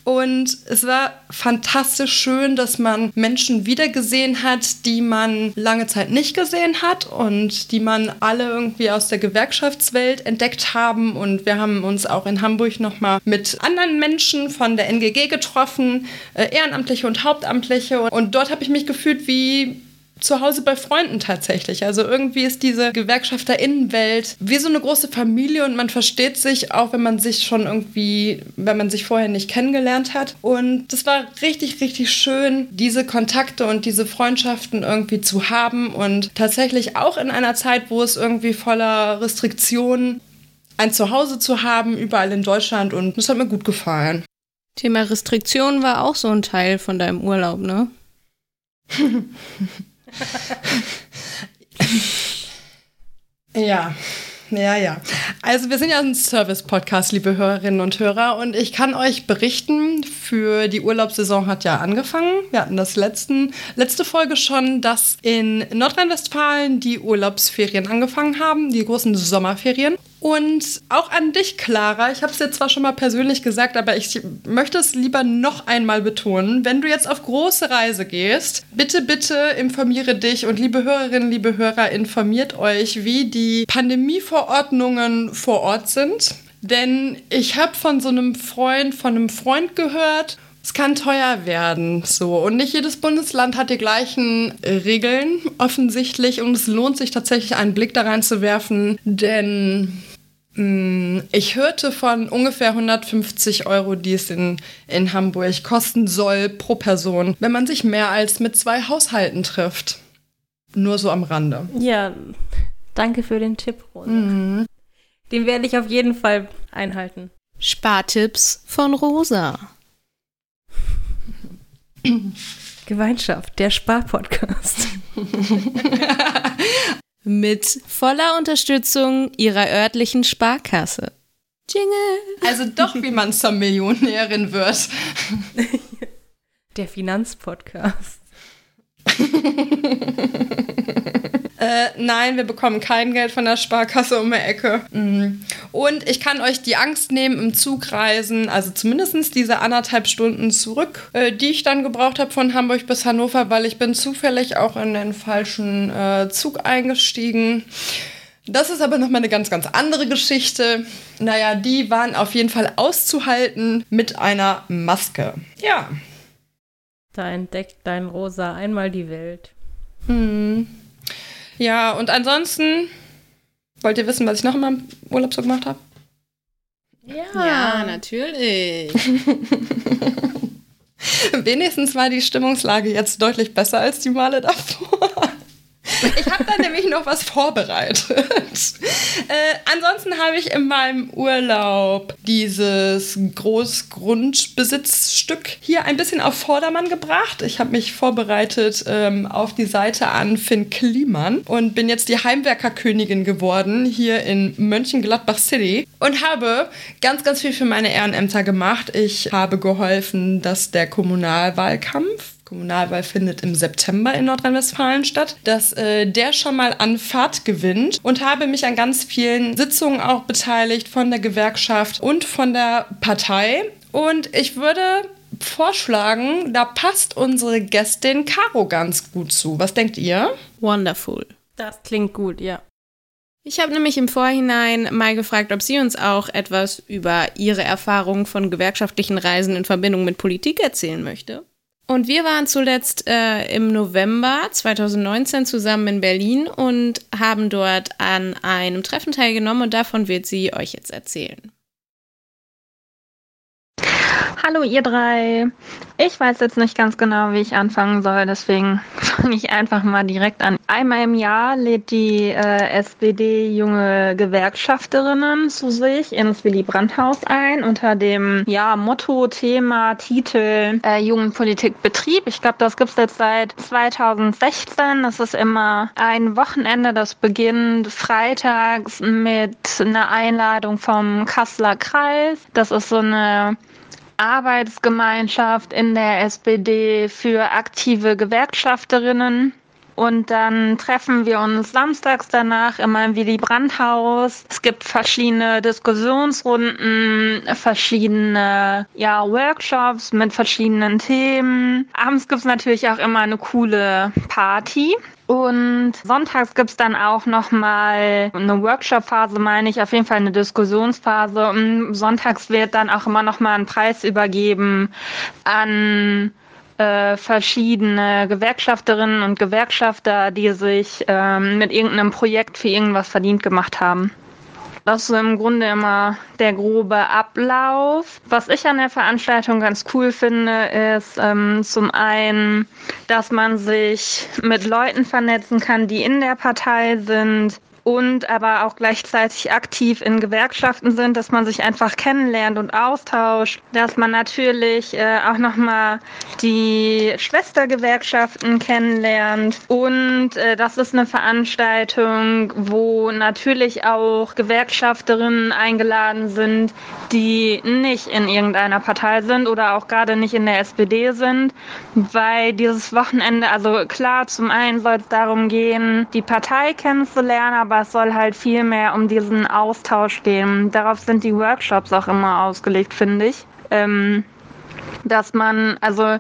S2: Und es war fantastisch schön, dass man Menschen wiedergesehen hat, die man lange Zeit nicht gesehen hat und die man alle irgendwie aus der Gewerkschaftswelt entdeckt haben. Und wir haben uns auch in Hamburg nochmal mit anderen Menschen von der NGG getroffen, äh, Ehrenamtliche und Hauptamtliche. Und dort habe ich mich gefühlt wie zu Hause bei Freunden tatsächlich. Also irgendwie ist diese Gewerkschafterinnenwelt wie so eine große Familie und man versteht sich auch, wenn man sich schon irgendwie, wenn man sich vorher nicht kennengelernt hat. Und das war richtig, richtig schön, diese Kontakte und diese Freundschaften irgendwie zu haben und tatsächlich auch in einer Zeit, wo es irgendwie voller Restriktionen ein Zuhause zu haben, überall in Deutschland und das hat mir gut gefallen.
S4: Thema Restriktionen war auch so ein Teil von deinem Urlaub, ne?
S2: ja. Ja, ja. Also wir sind ja ein Service-Podcast, liebe Hörerinnen und Hörer. Und ich kann euch berichten, für die Urlaubssaison hat ja angefangen. Wir hatten das letzten, letzte Folge schon, dass in Nordrhein-Westfalen die Urlaubsferien angefangen haben, die großen Sommerferien. Und auch an dich, Clara. Ich habe es jetzt zwar schon mal persönlich gesagt, aber ich möchte es lieber noch einmal betonen. Wenn du jetzt auf große Reise gehst, bitte, bitte informiere dich und liebe Hörerinnen, liebe Hörer, informiert euch, wie die Pandemieverordnungen vor Ort sind. Denn ich habe von so einem Freund, von einem Freund gehört, es kann teuer werden, so. Und nicht jedes Bundesland hat die gleichen Regeln, offensichtlich. Und es lohnt sich tatsächlich, einen Blick da rein zu werfen, denn ich hörte von ungefähr 150 Euro, die es in, in Hamburg kosten soll pro Person, wenn man sich mehr als mit zwei Haushalten trifft. Nur so am Rande.
S3: Ja, danke für den Tipp, Rosa. Mhm. Den werde ich auf jeden Fall einhalten.
S4: Spartipps von Rosa.
S3: Gemeinschaft, der Sparpodcast.
S4: mit voller Unterstützung ihrer örtlichen Sparkasse.
S2: Jingle! Also doch, wie man zur Millionärin wird.
S3: Der Finanzpodcast.
S2: Äh, nein, wir bekommen kein Geld von der Sparkasse um die Ecke. Mhm. Und ich kann euch die Angst nehmen im Zugreisen, also zumindest diese anderthalb Stunden zurück, äh, die ich dann gebraucht habe von Hamburg bis Hannover, weil ich bin zufällig auch in den falschen äh, Zug eingestiegen. Das ist aber nochmal eine ganz, ganz andere Geschichte. Naja, die waren auf jeden Fall auszuhalten mit einer Maske. Ja.
S3: Da entdeckt dein Rosa einmal die Welt.
S2: Hm. Ja, und ansonsten, wollt ihr wissen, was ich noch in meinem Urlaub so gemacht habe?
S4: Ja, ja, natürlich.
S2: Wenigstens war die Stimmungslage jetzt deutlich besser als die Male davor. Ich habe da nämlich noch was vorbereitet. Äh, ansonsten habe ich in meinem Urlaub dieses Großgrundbesitzstück hier ein bisschen auf Vordermann gebracht. Ich habe mich vorbereitet ähm, auf die Seite an Finn Kliman und bin jetzt die Heimwerkerkönigin geworden hier in Mönchengladbach City und habe ganz, ganz viel für meine Ehrenämter gemacht. Ich habe geholfen, dass der Kommunalwahlkampf Kommunalwahl findet im September in Nordrhein-Westfalen statt, dass äh, der schon mal an Fahrt gewinnt und habe mich an ganz vielen Sitzungen auch beteiligt von der Gewerkschaft und von der Partei. Und ich würde vorschlagen, da passt unsere Gästin Caro ganz gut zu. Was denkt ihr?
S4: Wonderful.
S3: Das klingt gut, ja.
S4: Ich habe nämlich im Vorhinein mal gefragt, ob sie uns auch etwas über ihre Erfahrungen von gewerkschaftlichen Reisen in Verbindung mit Politik erzählen möchte. Und wir waren zuletzt äh, im November 2019 zusammen in Berlin und haben dort an einem Treffen teilgenommen und davon wird sie euch jetzt erzählen.
S7: Hallo ihr drei. Ich weiß jetzt nicht ganz genau, wie ich anfangen soll, deswegen fange ich einfach mal direkt an. Einmal im Jahr lädt die äh, SPD junge Gewerkschafterinnen zu sich ins Willy Brandt-Haus ein unter dem ja, Motto, Thema, Titel äh, Jugendpolitikbetrieb. Ich glaube, das gibt es jetzt seit 2016. Das ist immer ein Wochenende, das beginnt freitags mit einer Einladung vom Kasseler Kreis. Das ist so eine Arbeitsgemeinschaft in der SPD für aktive Gewerkschafterinnen. Und dann treffen wir uns samstags danach immer im Willy Brandt-Haus. Es gibt verschiedene Diskussionsrunden, verschiedene ja, Workshops mit verschiedenen Themen. Abends gibt es natürlich auch immer eine coole Party. Und sonntags gibt's dann auch nochmal eine Workshop-Phase, meine ich, auf jeden Fall eine Diskussionsphase. Und sonntags wird dann auch immer nochmal ein Preis übergeben an äh, verschiedene Gewerkschafterinnen und Gewerkschafter, die sich ähm, mit irgendeinem Projekt für irgendwas verdient gemacht haben. Das ist im Grunde immer der grobe Ablauf. Was ich an der Veranstaltung ganz cool finde, ist ähm, zum einen, dass man sich mit Leuten vernetzen kann, die in der Partei sind, und aber auch gleichzeitig aktiv in Gewerkschaften sind, dass man sich einfach kennenlernt und austauscht, dass man natürlich äh, auch nochmal die Schwestergewerkschaften kennenlernt. Und äh, das ist eine Veranstaltung, wo natürlich auch Gewerkschafterinnen eingeladen sind, die nicht in irgendeiner Partei sind oder auch gerade nicht in der SPD sind, weil dieses Wochenende, also klar, zum einen soll es darum gehen, die Partei kennenzulernen, aber aber es soll halt viel mehr um diesen Austausch gehen. Darauf sind die Workshops auch immer ausgelegt, finde ich. Ähm, dass man, also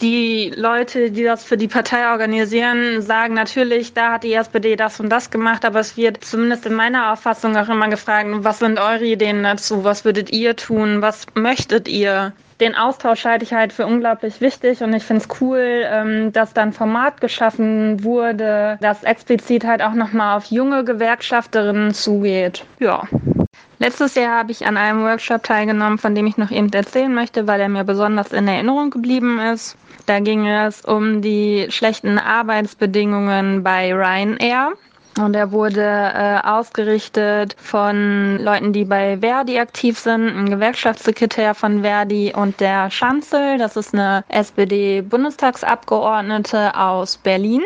S7: die Leute, die das für die Partei organisieren, sagen natürlich, da hat die SPD das und das gemacht, aber es wird zumindest in meiner Auffassung auch immer gefragt, was sind eure Ideen dazu, was würdet ihr tun, was möchtet ihr? Den Austausch halte ich halt für unglaublich wichtig und ich finde es cool, ähm, dass dann Format geschaffen wurde, das explizit halt auch nochmal auf junge Gewerkschafterinnen zugeht. Ja. Letztes Jahr habe ich an einem Workshop teilgenommen, von dem ich noch eben erzählen möchte, weil er mir besonders in Erinnerung geblieben ist. Da ging es um die schlechten Arbeitsbedingungen bei Ryanair. Und er wurde äh, ausgerichtet von Leuten, die bei Verdi aktiv sind, ein Gewerkschaftssekretär von Verdi und der Schanzel, das ist eine SPD-Bundestagsabgeordnete aus Berlin.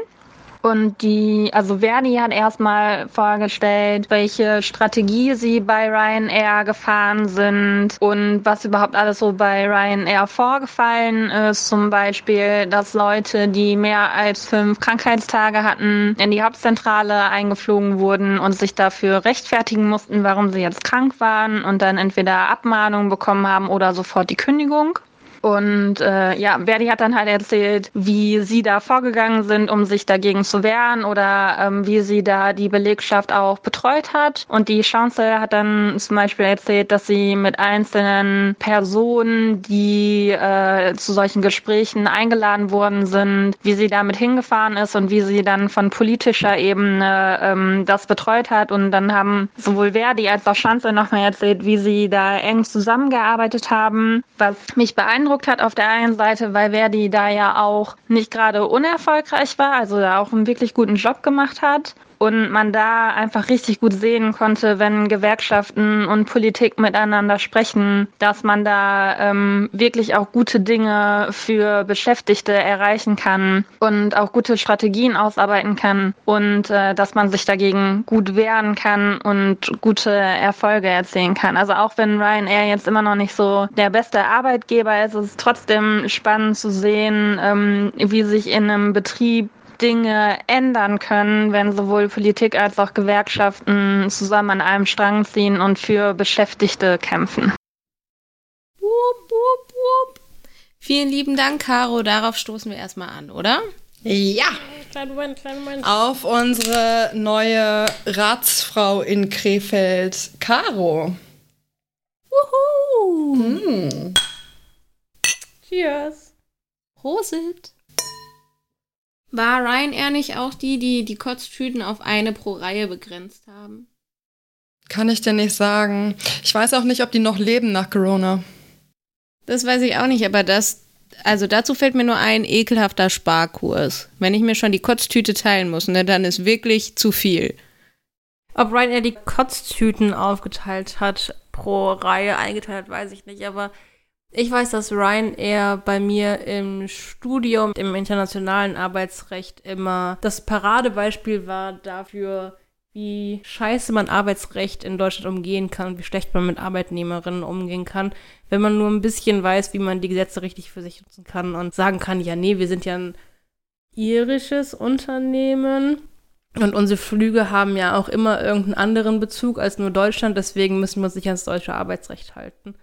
S7: Und die, also Verdi hat erstmal vorgestellt, welche Strategie sie bei Ryanair gefahren sind und was überhaupt alles so bei Ryanair vorgefallen ist. Zum Beispiel, dass Leute, die mehr als fünf Krankheitstage hatten, in die Hauptzentrale eingeflogen wurden und sich dafür rechtfertigen mussten, warum sie jetzt krank waren und dann entweder Abmahnung bekommen haben oder sofort die Kündigung. Und äh, ja, Verdi hat dann halt erzählt, wie sie da vorgegangen sind, um sich dagegen zu wehren oder ähm, wie sie da die Belegschaft auch betreut hat. Und die Chance hat dann zum Beispiel erzählt, dass sie mit einzelnen Personen, die äh, zu solchen Gesprächen eingeladen worden sind, wie sie damit hingefahren ist und wie sie dann von politischer Ebene ähm, das betreut hat. Und dann haben sowohl Verdi als auch Chance nochmal erzählt, wie sie da eng zusammengearbeitet haben, was mich beeindruckt beeindruckt hat auf der einen Seite, weil Verdi da ja auch nicht gerade unerfolgreich war, also da auch einen wirklich guten Job gemacht hat und man da einfach richtig gut sehen konnte, wenn Gewerkschaften und Politik miteinander sprechen, dass man da ähm, wirklich auch gute Dinge für Beschäftigte erreichen kann und auch gute Strategien ausarbeiten kann und äh, dass man sich dagegen gut wehren kann und gute Erfolge erzielen kann. Also auch wenn Ryanair jetzt immer noch nicht so der beste Arbeitgeber ist, ist es trotzdem spannend zu sehen, ähm, wie sich in einem Betrieb Dinge ändern können, wenn sowohl Politik als auch Gewerkschaften zusammen an einem Strang ziehen und für Beschäftigte kämpfen.
S4: Wupp, wupp, wupp. Vielen lieben Dank, Caro. Darauf stoßen wir erstmal an, oder?
S2: Ja.
S3: Kleinen Moment, kleinen Moment.
S2: Auf unsere neue Ratsfrau in Krefeld, Caro.
S4: Wuhu!
S2: Hm.
S3: Cheers.
S4: Prosit. War Ryanair nicht auch die, die die Kotztüten auf eine pro Reihe begrenzt haben?
S2: Kann ich dir nicht sagen. Ich weiß auch nicht, ob die noch leben nach Corona.
S4: Das weiß ich auch nicht, aber das, also dazu fällt mir nur ein ekelhafter Sparkurs. Wenn ich mir schon die Kotztüte teilen muss, ne, dann ist wirklich zu viel.
S3: Ob Ryanair die Kotztüten aufgeteilt hat, pro Reihe eingeteilt, weiß ich nicht, aber ich weiß, dass Ryanair bei mir im Studium, im internationalen Arbeitsrecht immer das Paradebeispiel war dafür, wie scheiße man Arbeitsrecht in Deutschland umgehen kann und wie schlecht man mit Arbeitnehmerinnen umgehen kann, wenn man nur ein bisschen weiß, wie man die Gesetze richtig für sich nutzen kann und sagen kann, ja, nee, wir sind ja ein irisches Unternehmen. Und unsere Flüge haben ja auch immer irgendeinen anderen Bezug als nur Deutschland, deswegen müssen wir uns nicht ans deutsche Arbeitsrecht halten.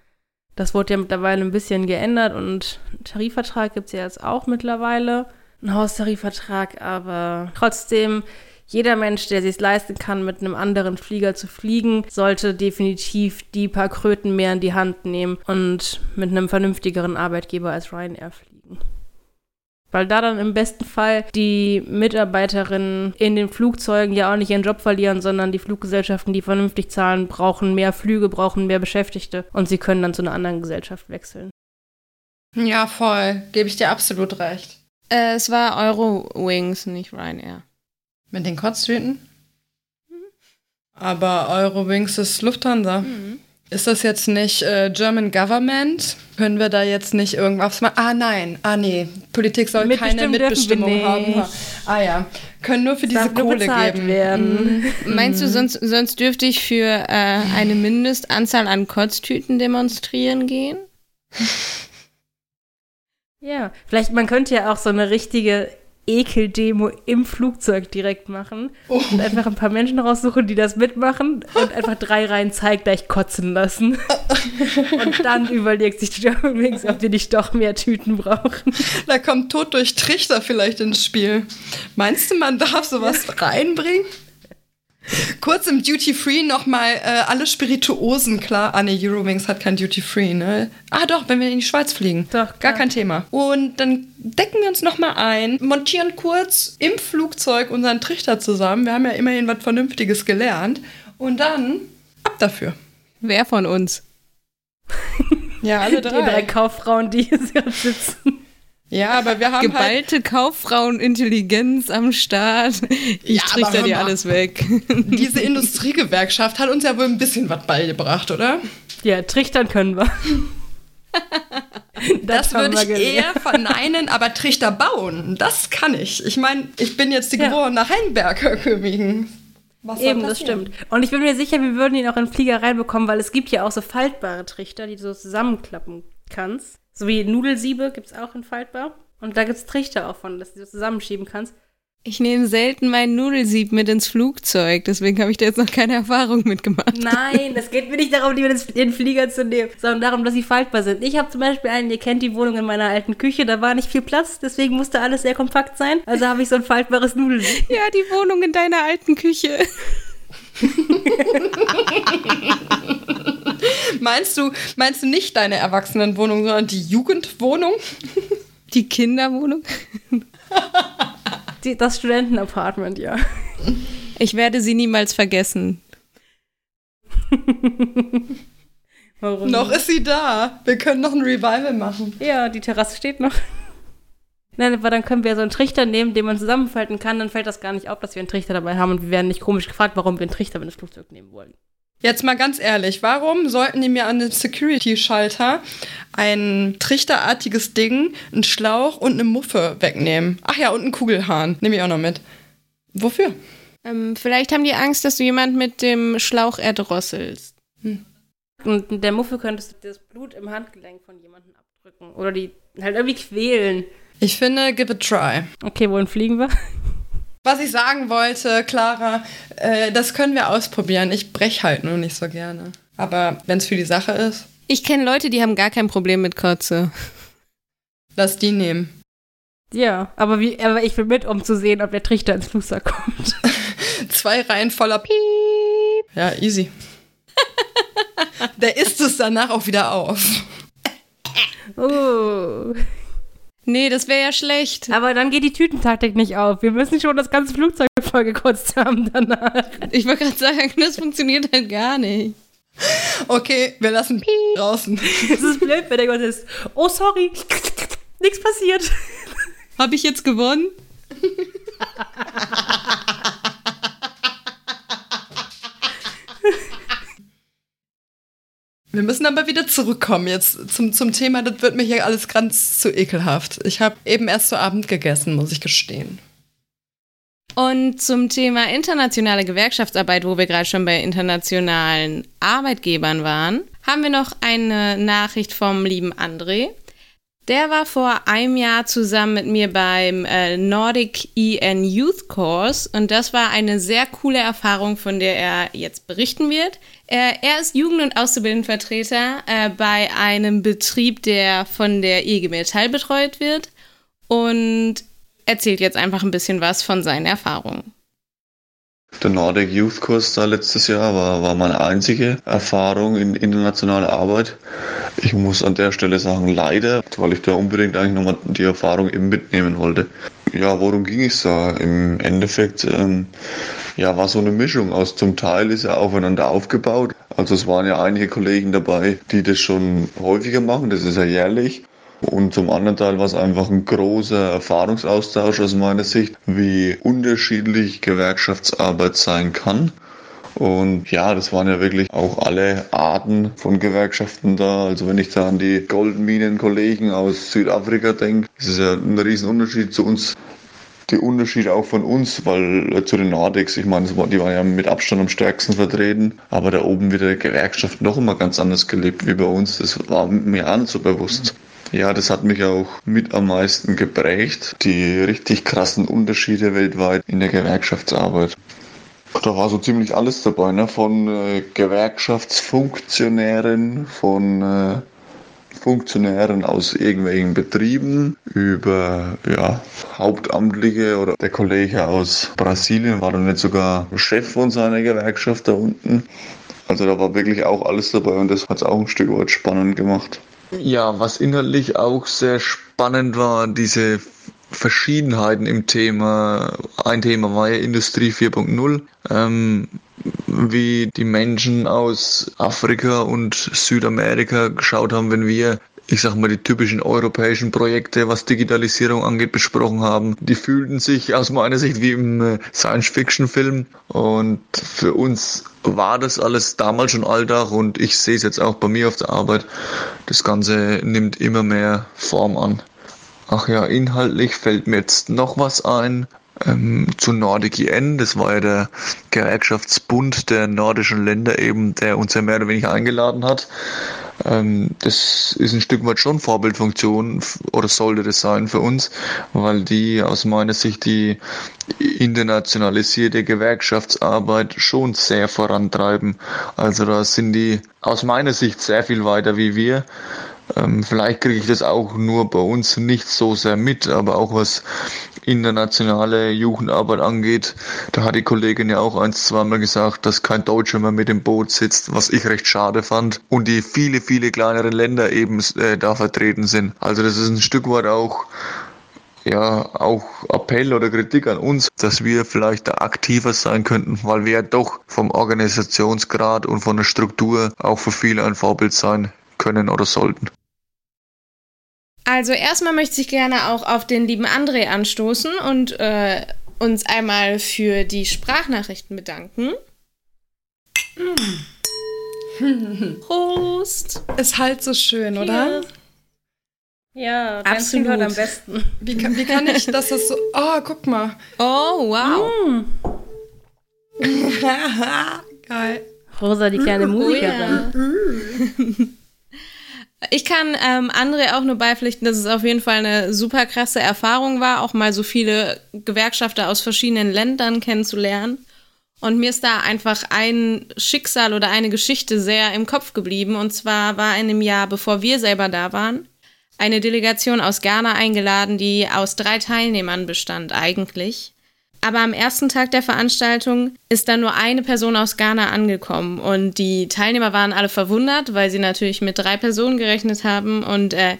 S3: Das wurde ja mittlerweile ein bisschen geändert und einen Tarifvertrag gibt es ja jetzt auch mittlerweile. Ein Haustarifvertrag, aber trotzdem, jeder Mensch, der sich leisten kann, mit einem anderen Flieger zu fliegen, sollte definitiv die paar Kröten mehr in die Hand nehmen und mit einem vernünftigeren Arbeitgeber als Ryanair fliegen. Weil da dann im besten Fall die Mitarbeiterinnen in den Flugzeugen ja auch nicht ihren Job verlieren, sondern die Fluggesellschaften, die vernünftig zahlen, brauchen mehr Flüge, brauchen mehr Beschäftigte und sie können dann zu einer anderen Gesellschaft wechseln.
S2: Ja, voll. Gebe ich dir absolut recht.
S4: Äh, es war Eurowings, nicht Ryanair.
S2: Mit den Kotztüten? Aber Eurowings ist Lufthansa. Ist das jetzt nicht äh, German Government? Können wir da jetzt nicht irgendwas machen? Ah, nein. Ah, nee. Politik soll keine Mitbestimmung haben. Ah, ja. Können nur für diese
S3: Darf nur
S2: Kohle geben.
S3: werden.
S4: Meinst du, sonst, sonst dürfte ich für äh, eine Mindestanzahl an Kotztüten demonstrieren gehen?
S3: Ja, vielleicht, man könnte ja auch so eine richtige Ekeldemo im Flugzeug direkt machen und einfach ein paar Menschen raussuchen, die das mitmachen und einfach drei Reihen zeitgleich kotzen lassen. und dann überlegt sich Germanwings, ob wir nicht doch mehr Tüten brauchen.
S2: Da kommt Tod durch Trichter vielleicht ins Spiel. Meinst du, man darf sowas reinbringen? Kurz im Duty Free nochmal äh, alle Spirituosen klar. Ah, ne, Eurowings hat kein Duty Free, ne? Ah, doch, wenn wir in die Schweiz fliegen.
S3: Doch,
S2: Gar
S3: klar.
S2: kein Thema. Und dann decken wir uns nochmal ein, montieren kurz im Flugzeug unseren Trichter zusammen. Wir haben ja immerhin was Vernünftiges gelernt. Und dann ab dafür.
S4: Wer von uns?
S2: Ja, alle
S3: Die drei Kauffrauen, die hier sitzen.
S2: Ja, aber wir haben halt
S4: Geballte Kauffrauenintelligenz am Start. Ich
S2: Ja,
S4: trichter dir alles weg.
S2: diese Industriegewerkschaft hat uns ja wohl ein bisschen was beigebracht, oder?
S3: Ja, trichtern können wir.
S2: Das,
S3: haben
S2: würde ich
S3: gelernt.
S2: eher verneinen, aber Trichter bauen, das kann ich. Ich meine, ich bin jetzt die
S3: Ja.
S2: geborene Heimberger Königin. Was
S3: Eben, das stimmt. Und ich bin mir sicher, wir würden ihn auch in Flieger reinbekommen, weil es gibt ja auch so faltbare Trichter, die du so zusammenklappen kannst. So wie Nudelsiebe gibt es auch in faltbar. Und da gibt es Trichter auch von, dass du so zusammenschieben kannst.
S4: Ich nehme selten meinen Nudelsieb mit ins Flugzeug, deswegen habe ich da jetzt noch keine Erfahrung mitgemacht.
S3: Nein, es geht mir nicht darum, die in den Flieger zu nehmen, sondern darum, dass sie faltbar sind. Ich habe zum Beispiel einen, ihr kennt die Wohnung in meiner alten Küche, da war nicht viel Platz, deswegen musste alles sehr kompakt sein. Also habe ich so ein faltbares Nudelsieb.
S4: Ja, die Wohnung in deiner alten Küche.
S2: Meinst du, meinst du nicht deine Erwachsenenwohnung, sondern die Jugendwohnung?
S4: Die Kinderwohnung.
S3: Die, das Studentenapartment, ja.
S4: Ich werde sie niemals vergessen.
S3: Warum?
S2: Noch ist sie da. Wir können noch ein Revival machen.
S3: Ja, die Terrasse steht noch. Nein, aber dann können wir so einen Trichter nehmen, den man zusammenfalten kann, dann fällt das gar nicht auf, dass wir einen Trichter dabei haben und wir werden nicht komisch gefragt, warum wir einen Trichter mit ins Flugzeug nehmen wollen.
S2: Jetzt mal ganz ehrlich, warum sollten die mir an den Security-Schalter ein trichterartiges Ding, einen Schlauch und eine Muffe wegnehmen? Ach ja, und einen Kugelhahn. Nehme ich auch noch mit. Wofür?
S4: Ähm, vielleicht haben die Angst, dass du jemand mit dem Schlauch erdrosselst.
S3: Und mit der Muffe könntest du das Blut im Handgelenk von jemandem abdrücken oder die halt irgendwie quälen.
S2: Ich finde, give it a try.
S3: Okay, wohin fliegen wir?
S2: Was ich sagen wollte, Clara, äh, das können wir ausprobieren. Ich brech halt nur nicht so gerne. Aber wenn es für die Sache ist,
S4: Ich kenne Leute, die haben gar kein Problem mit Kotze.
S2: lass die nehmen.
S3: Ja, aber, wie, aber ich will mit, um zu sehen, ob der Trichter ins Flugzeug kommt.
S2: Zwei Reihen voller Piep. Ja, easy. Der isst es danach auch wieder auf.
S3: Oh.
S4: Nee, das wäre ja schlecht.
S3: Aber dann geht die Tütentaktik nicht auf. Wir müssen schon das ganze Flugzeug vollgekotzt haben danach.
S4: Ich wollte gerade sagen, das funktioniert halt gar nicht.
S2: Okay, wir lassen Piep draußen.
S3: Es ist blöd, wenn der Gott ist. Oh, sorry. Nichts passiert.
S4: Habe ich jetzt gewonnen?
S2: Wir müssen aber wieder zurückkommen jetzt zum, zum Thema. Das wird mir hier alles ganz zu ekelhaft. Ich habe eben erst zu Abend gegessen, muss ich gestehen.
S4: Und zum Thema internationale Gewerkschaftsarbeit, wo wir gerade schon bei internationalen Arbeitgebern waren, haben wir noch eine Nachricht vom lieben André. Der war vor einem Jahr zusammen mit mir beim äh, Nordic EN Youth Course und das war eine sehr coole Erfahrung, von der er jetzt berichten wird. Äh, er ist Jugend- und Auszubildendenvertreter äh, bei einem Betrieb, der von der IG Metall betreut wird und erzählt jetzt einfach ein bisschen was von seinen Erfahrungen.
S8: Der Nordic Youth Kurs da letztes Jahr war, war meine einzige Erfahrung in internationaler Arbeit. Ich muss an der Stelle sagen, leider, weil ich da unbedingt eigentlich nochmal die Erfahrung eben mitnehmen wollte. Ja, worum ging es da? Im Endeffekt, ähm, ja, war so eine Mischung aus. Zum Teil ist er aufeinander aufgebaut. Also es waren ja einige Kollegen dabei, die das schon häufiger machen. Das ist ja jährlich. Und zum anderen Teil war es einfach ein großer Erfahrungsaustausch aus meiner Sicht, wie unterschiedlich Gewerkschaftsarbeit sein kann. Und ja, das waren ja wirklich auch alle Arten von Gewerkschaften da. Also wenn ich da an die Goldminen-Kollegen aus Südafrika denke, ist es ja ein Riesenunterschied zu uns. Die Unterschiede auch von uns, weil äh, zu den Nordics, ich meine, die waren ja mit Abstand am stärksten vertreten, aber da oben wird die Gewerkschaft noch immer ganz anders gelebt wie bei uns. Das war mir auch nicht so bewusst. Ja, das hat mich auch mit am meisten geprägt. Die richtig krassen Unterschiede weltweit in der Gewerkschaftsarbeit. Da war so ziemlich alles dabei, ne? von äh, Gewerkschaftsfunktionären, von äh, Funktionären aus irgendwelchen Betrieben über ja, Hauptamtliche oder der Kollege aus Brasilien war dann nicht sogar Chef von seiner Gewerkschaft da unten. Also da war wirklich auch alles dabei und das hat es auch ein Stück weit spannend gemacht. Ja, was inhaltlich auch sehr spannend war, diese Verschiedenheiten im Thema. Ein Thema war ja Industrie 4.0, ähm, wie die Menschen aus Afrika und Südamerika geschaut haben, wenn wir ich sag mal, die typischen europäischen Projekte, was Digitalisierung angeht, besprochen haben. Die fühlten sich aus meiner Sicht wie im äh, Science-Fiction-Film. Und für uns war das alles damals schon Alltag und ich sehe es jetzt auch bei mir auf der Arbeit. Das Ganze nimmt immer mehr Form an. Ach ja, inhaltlich fällt mir jetzt noch was ein. Ähm, zu Nordic IN, das war ja der Gewerkschaftsbund der nordischen Länder eben, der uns ja mehr oder weniger eingeladen hat. Ähm, das ist ein Stück weit schon Vorbildfunktion oder sollte das sein für uns, weil die aus meiner Sicht die internationalisierte Gewerkschaftsarbeit schon sehr vorantreiben. Also da sind die aus meiner Sicht sehr viel weiter wie wir. Ähm, vielleicht kriege ich das auch nur bei uns nicht so sehr mit, aber auch was internationale Jugendarbeit angeht, da hat die Kollegin ja auch eins, zweimal gesagt, dass kein Deutscher mehr mit dem Boot sitzt, was ich recht schade fand. Und die viele, viele kleineren Länder eben äh, da vertreten sind. Also das ist ein Stück weit auch ja auch Appell oder Kritik an uns, dass wir vielleicht da aktiver sein könnten, weil wir ja doch vom Organisationsgrad und von der Struktur auch für viele ein Vorbild sein können oder sollten.
S4: Also erstmal möchte ich gerne auch auf den lieben André anstoßen und äh, uns einmal für die Sprachnachrichten bedanken. Prost!
S2: Ist halt so schön, oder?
S3: Ja,
S4: Absolut.
S3: Absolut. am besten.
S2: Wie kann, wie kann ich, dass das so. Oh, guck mal.
S4: Oh, wow.
S2: Geil.
S3: Rosa, die kleine Musikerin.
S4: ja. Ich kann ähm, André auch nur beipflichten, dass es auf jeden Fall eine super krasse Erfahrung war, auch mal so viele Gewerkschafter aus verschiedenen Ländern kennenzulernen. Und mir ist da einfach ein Schicksal oder eine Geschichte sehr im Kopf geblieben. Und zwar war in dem Jahr, bevor wir selber da waren, eine Delegation aus Ghana eingeladen, die aus drei Teilnehmern bestand eigentlich. Aber am ersten Tag der Veranstaltung ist dann nur eine Person aus Ghana angekommen und die Teilnehmer waren alle verwundert, weil sie natürlich mit drei Personen gerechnet haben und äh,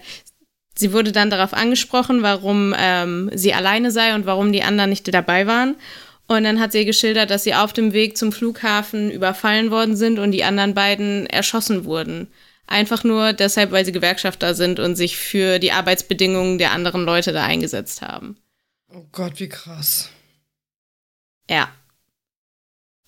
S4: sie wurde dann darauf angesprochen, warum ähm, sie alleine sei und warum die anderen nicht dabei waren. Und dann hat sie geschildert, dass sie auf dem Weg zum Flughafen überfallen worden sind und die anderen beiden erschossen wurden. Einfach nur deshalb, weil sie Gewerkschafter sind und sich für die Arbeitsbedingungen der anderen Leute da eingesetzt haben.
S2: Oh Gott, wie krass.
S4: Ja.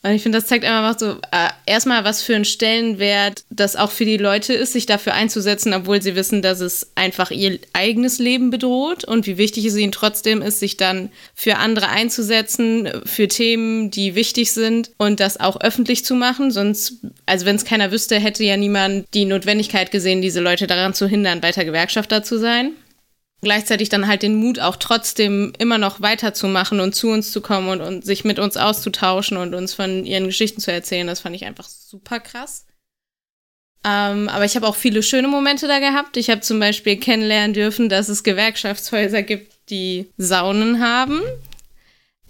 S4: Und ich finde, das zeigt einfach so, äh, erstmal, was für ein Stellenwert das auch für die Leute ist, sich dafür einzusetzen, obwohl sie wissen, dass es einfach ihr eigenes Leben bedroht und wie wichtig es ihnen trotzdem ist, sich dann für andere einzusetzen, für Themen, die wichtig sind und das auch öffentlich zu machen. Sonst, also wenn es keiner wüsste, hätte ja niemand die Notwendigkeit gesehen, diese Leute daran zu hindern, weiter Gewerkschafter zu sein. Gleichzeitig dann halt den Mut auch trotzdem immer noch weiterzumachen und zu uns zu kommen und, und sich mit uns auszutauschen und uns von ihren Geschichten zu erzählen. Das fand ich einfach super krass. Ähm, aber ich habe auch viele schöne Momente da gehabt. Ich habe zum Beispiel kennenlernen dürfen, dass es Gewerkschaftshäuser gibt, die Saunen haben.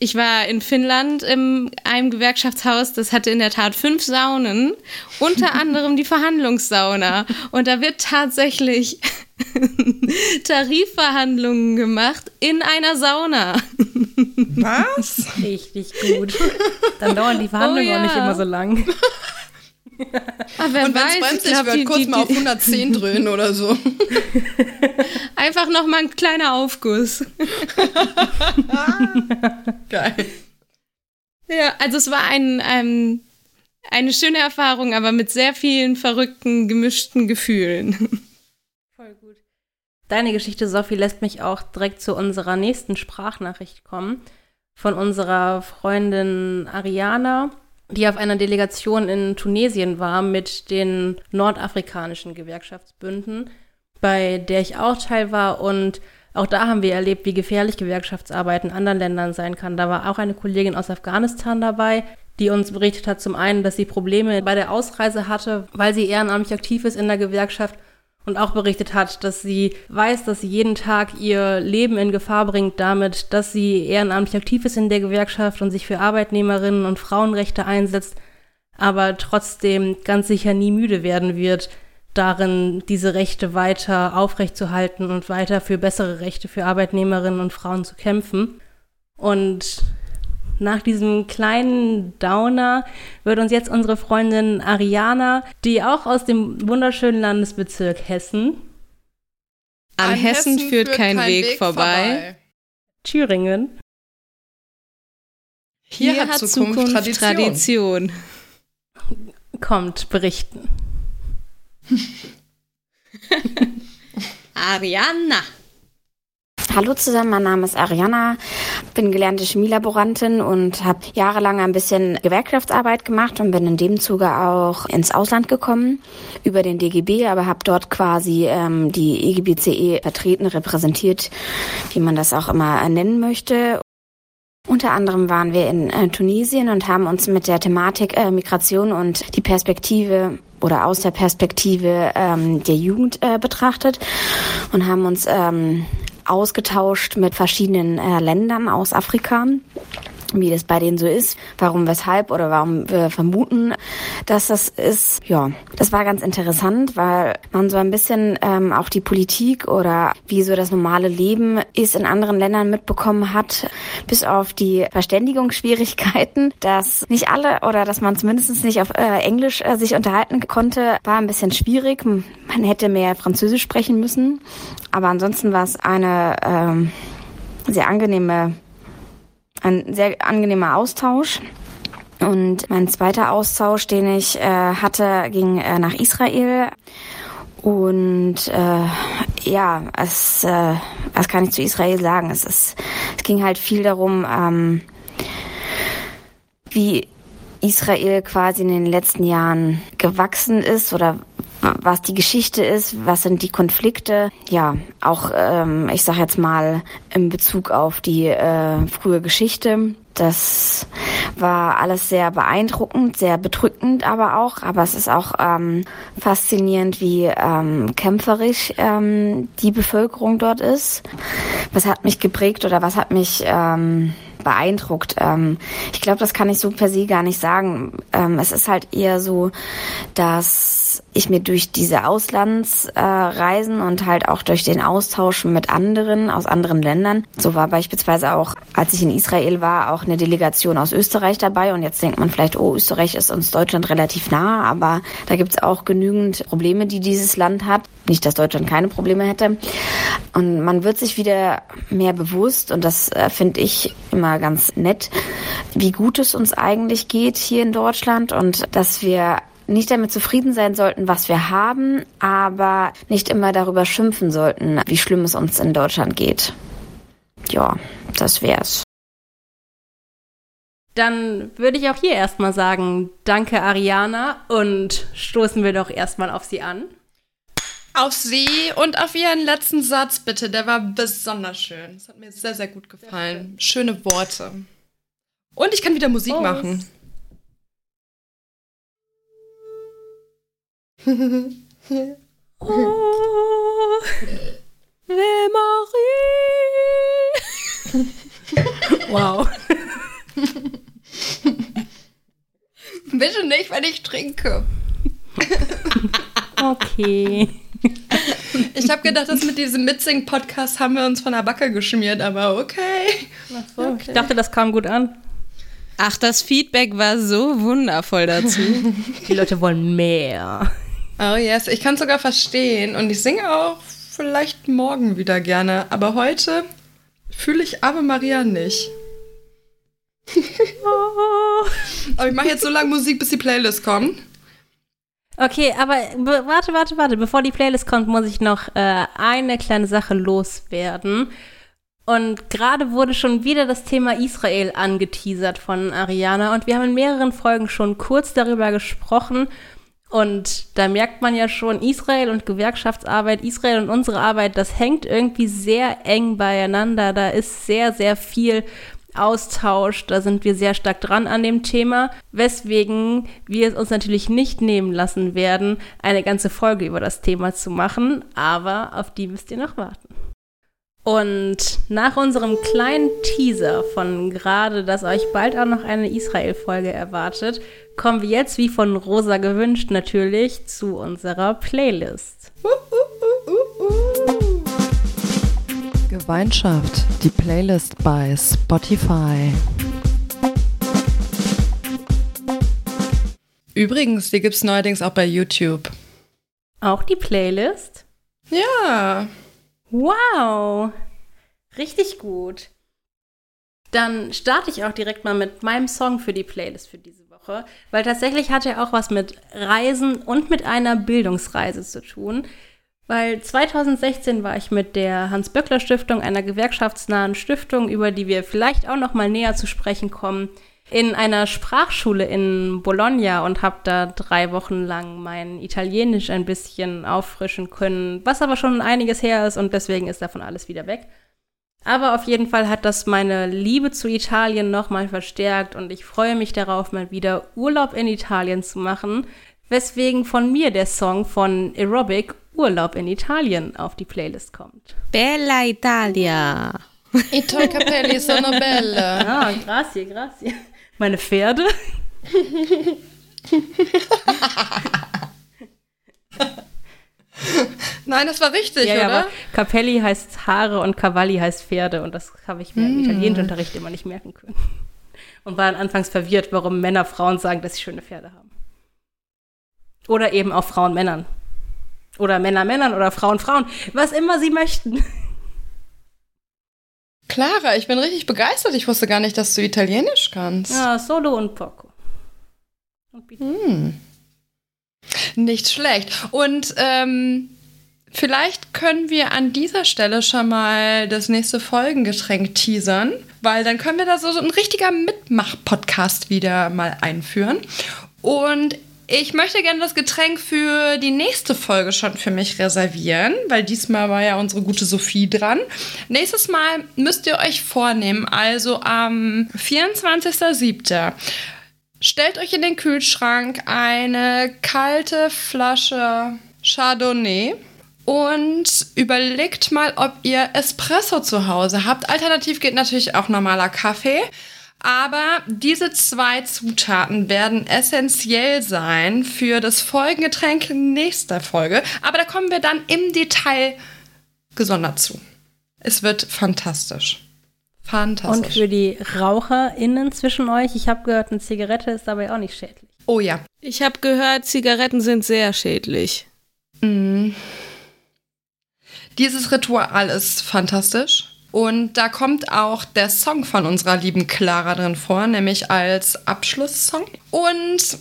S4: Ich war in Finnland in einem Gewerkschaftshaus, das hatte in der Tat fünf Saunen, unter anderem die Verhandlungssauna. Und da wird tatsächlich Tarifverhandlungen gemacht in einer Sauna.
S2: Was?
S3: Richtig gut. Dann dauern die Verhandlungen
S4: Oh ja.
S3: auch nicht immer so lang.
S4: Aber wer
S2: Und wenn es
S4: ich
S2: bremsig
S4: glaub,
S2: wird,
S4: die-
S2: kurz
S4: die-
S2: mal auf 110 dröhnen oder so.
S4: Einfach noch mal ein kleiner Aufguss.
S2: Geil.
S4: Ja, also es war ein, ähm, eine schöne Erfahrung, aber mit sehr vielen verrückten, gemischten Gefühlen.
S3: Deine Geschichte, Sophie, lässt mich auch direkt zu unserer nächsten Sprachnachricht kommen. Von unserer Freundin Ariana, die auf einer Delegation in Tunesien war mit den nordafrikanischen Gewerkschaftsbünden, bei der ich auch Teil war. Und auch da haben wir erlebt, wie gefährlich Gewerkschaftsarbeit in anderen Ländern sein kann. Da war auch eine Kollegin aus Afghanistan dabei, die uns berichtet hat, zum einen, dass sie Probleme bei der Ausreise hatte, weil sie ehrenamtlich aktiv ist in der Gewerkschaft und auch berichtet hat, dass sie weiß, dass sie jeden Tag ihr Leben in Gefahr bringt damit, dass sie ehrenamtlich aktiv ist in der Gewerkschaft und sich für Arbeitnehmerinnen und Frauenrechte einsetzt, aber trotzdem ganz sicher nie müde werden wird, darin diese Rechte weiter aufrechtzuerhalten und weiter für bessere Rechte für Arbeitnehmerinnen und Frauen zu kämpfen. Und nach diesem kleinen Downer wird uns jetzt unsere Freundin Ariana, die auch aus dem wunderschönen Landesbezirk Hessen,
S4: An, Hessen, führt kein, Weg, vorbei.
S3: Thüringen,
S2: Hier, hat Zukunft, Tradition.
S4: Tradition.
S3: kommt berichten.
S4: Ariana.
S9: Hallo zusammen, mein Name ist Ariana, bin gelernte Chemielaborantin und habe jahrelang ein bisschen Gewerkschaftsarbeit gemacht und bin in dem Zuge auch ins Ausland gekommen über den DGB, aber habe dort quasi ähm, die EGBCE vertreten, repräsentiert, wie man das auch immer nennen möchte. Unter anderem waren wir in äh, Tunesien und haben uns mit der Thematik äh, Migration und die Perspektive oder aus der Perspektive ähm, der Jugend äh, betrachtet und haben uns ähm, ausgetauscht mit verschiedenen äh, Ländern aus Afrika wie das bei denen so ist, warum, weshalb oder warum wir vermuten, dass das ist. Ja, das war ganz interessant, weil man so ein bisschen ähm, auch die Politik oder wie so das normale Leben ist in anderen Ländern mitbekommen hat, bis auf die Verständigungsschwierigkeiten, dass nicht alle oder dass man zumindest nicht auf äh, Englisch äh, sich unterhalten konnte, war ein bisschen schwierig. Man hätte mehr Französisch sprechen müssen, aber ansonsten war es eine ähm, sehr angenehme ein sehr angenehmer Austausch. Und mein zweiter Austausch, den ich äh, hatte, ging äh, nach Israel. Und äh, ja, es, äh, was kann ich zu Israel sagen? Es, ist, es ging halt viel darum, ähm, wie Israel quasi in den letzten Jahren gewachsen ist oder was die Geschichte ist, was sind die Konflikte. Ja, auch ähm, ich sage jetzt mal in Bezug auf die äh, frühe Geschichte. Das war alles sehr beeindruckend, sehr bedrückend aber auch. Aber es ist auch ähm, faszinierend, wie ähm, kämpferisch ähm, die Bevölkerung dort ist. Was hat mich geprägt oder was hat mich ähm, beeindruckt. Ähm, ich glaube, das kann ich so per se gar nicht sagen. Ähm, es ist halt eher so, dass ich mir durch diese Auslandsreisen und halt auch durch den Austausch mit anderen aus anderen Ländern, so war beispielsweise auch, als ich in Israel war, auch eine Delegation aus Österreich dabei und jetzt denkt man vielleicht, oh, Österreich ist uns Deutschland relativ nah, aber da gibt es auch genügend Probleme, die dieses Land hat. Nicht, dass Deutschland keine Probleme hätte. Und man wird sich wieder mehr bewusst und das äh, finde ich immer ganz nett, wie gut es uns eigentlich geht hier in Deutschland und dass wir nicht damit zufrieden sein sollten, was wir haben, aber nicht immer darüber schimpfen sollten, wie schlimm es uns in Deutschland geht. Ja, das wär's.
S3: Dann würde ich auch hier erstmal sagen, danke Ariana und stoßen wir doch erstmal auf sie an.
S2: Auf sie und auf ihren letzten Satz bitte. Der war besonders schön. Das hat mir sehr, sehr gut gefallen. Schöne Worte. Und ich kann wieder Musik
S3: Prost.
S2: machen.
S3: Oh, Le Marie. wow.
S2: Bitte nicht, wenn ich trinke.
S3: Okay.
S2: Ich habe gedacht, das mit diesem Mitsing-Podcast haben wir uns von der Backe geschmiert, aber okay.
S3: So, Ich dachte, das kam gut an.
S4: Ach, das Feedback war so wundervoll dazu.
S3: Die Leute wollen mehr.
S2: Oh yes, ich kann es sogar verstehen und ich singe auch vielleicht morgen wieder gerne, aber heute fühle ich Ave Maria nicht.
S3: Oh.
S2: Aber ich mache jetzt so lange Musik, bis die Playlist kommt.
S3: Okay, aber be- warte, warte, warte. Bevor die Playlist kommt, muss ich noch äh, eine kleine Sache loswerden. Und gerade wurde schon wieder das Thema Israel angeteasert von Ariana. Und wir haben in mehreren Folgen schon kurz darüber gesprochen. Und da merkt man ja schon, Israel und Gewerkschaftsarbeit, Israel und unsere Arbeit, das hängt irgendwie sehr eng beieinander. Da ist sehr, sehr viel Austausch. Da sind wir sehr stark dran an dem Thema, weswegen wir es uns natürlich nicht nehmen lassen werden, eine ganze Folge über das Thema zu machen, aber auf die müsst ihr noch warten. Und nach unserem kleinen Teaser von gerade, dass euch bald auch noch eine Israel-Folge erwartet, kommen wir jetzt, wie von Rosa gewünscht, natürlich zu unserer Playlist.
S10: Gemeinschaft, die Playlist bei Spotify.
S2: Übrigens, die gibt's neuerdings auch bei YouTube.
S3: Auch die Playlist?
S2: Ja.
S3: Wow, richtig gut. Dann starte ich auch direkt mal mit meinem Song für die Playlist für diese Woche, weil tatsächlich hat er auch was mit Reisen und mit einer Bildungsreise zu tun. Weil 2016 war ich mit der Hans-Böckler-Stiftung, einer gewerkschaftsnahen Stiftung, über die wir vielleicht auch noch mal näher zu sprechen kommen, in einer Sprachschule in Bologna und habe da drei Wochen lang mein Italienisch ein bisschen auffrischen können, was aber schon einiges her ist und deswegen ist davon alles wieder weg. Aber auf jeden Fall hat das meine Liebe zu Italien nochmal verstärkt und ich freue mich darauf, mal wieder Urlaub in Italien zu machen, weswegen von mir der Song von Aerobic Urlaub in Italien auf die Playlist kommt.
S4: Bella Italia.
S2: I tuoi capelli sono belle.
S3: Ah, grazie, grazie. Meine Pferde?
S2: Nein, das war richtig,
S3: ja, ja,
S2: oder?
S3: aber Capelli heißt Haare und Cavalli heißt Pferde und das habe ich mir im Italienischunterricht immer nicht merken können. Und war dann anfangs verwirrt, warum Männer Frauen sagen, dass sie schöne Pferde haben. Oder eben auch Frauen Männern. Oder Männer Männern oder Frauen Frauen. Was immer sie möchten.
S2: Clara, ich bin richtig begeistert. Ich wusste gar nicht, dass du Italienisch kannst.
S3: Ja, solo und poco. Und.
S2: Hm. Nicht schlecht. Und ähm, vielleicht können wir an dieser Stelle schon mal das nächste Folgengetränk teasern, weil dann können wir da so, so ein richtiger Mitmach-Podcast wieder mal einführen. Und ich möchte gerne das Getränk für die nächste Folge schon für mich reservieren, weil diesmal war ja unsere gute Sophie dran. Nächstes Mal müsst ihr euch vornehmen, also am 24.07. Stellt euch in den Kühlschrank eine kalte Flasche Chardonnay und überlegt mal, ob ihr Espresso zu Hause habt. Alternativ geht natürlich auch normaler Kaffee. Aber diese zwei Zutaten werden essentiell sein für das Folgengetränk nächster Folge. Aber da kommen wir dann im Detail gesondert zu. Es wird fantastisch. Fantastisch.
S3: Und für die RaucherInnen zwischen euch, ich habe gehört, eine Zigarette ist dabei auch nicht schädlich.
S2: oh ja.
S4: Ich habe gehört, Zigaretten sind sehr schädlich.
S2: Mm. Dieses Ritual ist fantastisch. Und da kommt auch der Song von unserer lieben Clara drin vor, nämlich als Abschlusssong. Und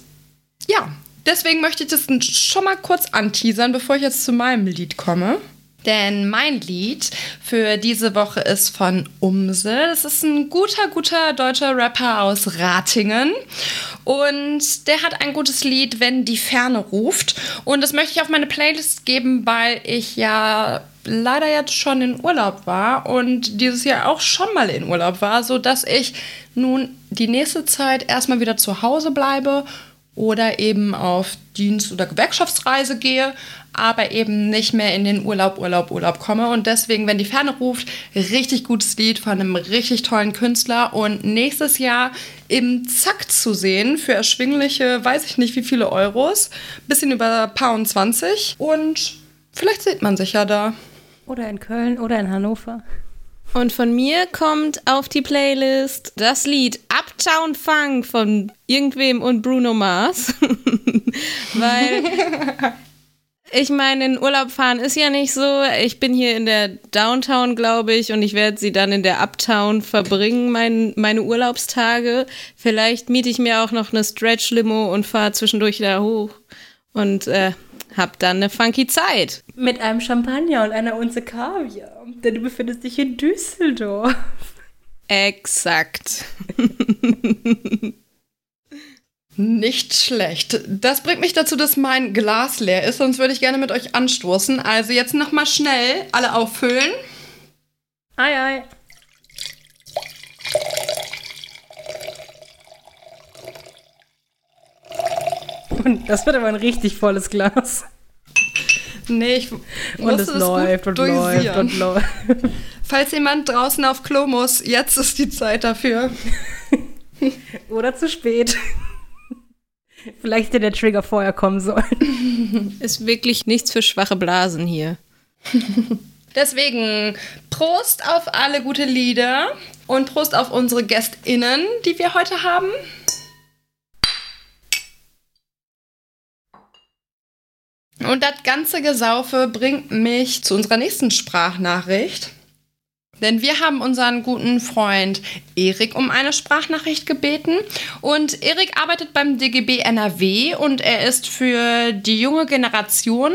S2: ja, deswegen möchte ich das schon mal kurz anteasern, bevor ich jetzt zu meinem Lied komme. Denn mein Lied für diese Woche ist von Umse. Das ist ein guter, guter deutscher Rapper aus Ratingen. Und der hat ein gutes Lied, wenn die Ferne ruft. Und das möchte ich auf meine Playlist geben, weil ich ja leider jetzt schon in Urlaub war und dieses Jahr auch schon mal in Urlaub war, sodass ich nun die nächste Zeit erstmal wieder zu Hause bleibe oder eben auf Dienst- oder Gewerkschaftsreise gehe, aber eben nicht mehr in den Urlaub, Urlaub, Urlaub komme. Und deswegen, wenn die Ferne ruft, richtig gutes Lied von einem richtig tollen Künstler und nächstes Jahr im Zack zu sehen für erschwingliche, weiß ich nicht wie viele Euros, bisschen über Pound 20 und vielleicht sieht man sich ja da.
S3: Oder in Köln oder in Hannover.
S4: Und von mir kommt auf die Playlist das Lied Uptown Funk von irgendwem und Bruno Mars. Weil ich meine, in Urlaub fahren ist ja nicht so. Ich bin hier in der Downtown, glaube ich, und ich werde sie dann in der Uptown verbringen, mein, meine Urlaubstage. Vielleicht miete ich mir auch noch eine Stretch-Limo und fahre zwischendurch da hoch. Und äh, hab dann eine funky Zeit.
S3: Mit einem Champagner und einer Unze Kaviar. Denn du befindest dich in Düsseldorf.
S4: Exakt.
S2: Nicht schlecht. Das bringt mich dazu, dass mein Glas leer ist, sonst würde ich gerne mit euch anstoßen. Also jetzt nochmal schnell alle auffüllen.
S3: Ei, ei. Und das wird aber ein richtig volles Glas.
S2: Nee, ich
S3: Und es läuft und läuft und läuft.
S2: Falls jemand draußen auf Klo muss, jetzt ist die Zeit dafür.
S3: Oder zu spät. Vielleicht hätte der Trigger vorher kommen sollen.
S4: Ist wirklich nichts für schwache Blasen hier.
S2: Deswegen Prost auf alle gute Lieder und Prost auf unsere GästInnen, die wir heute haben. Und das ganze Gesaufe bringt mich zu unserer nächsten Sprachnachricht. Denn wir haben unseren guten Freund Erik um eine Sprachnachricht gebeten. Und Erik arbeitet beim DGB NRW und er ist für die junge Generation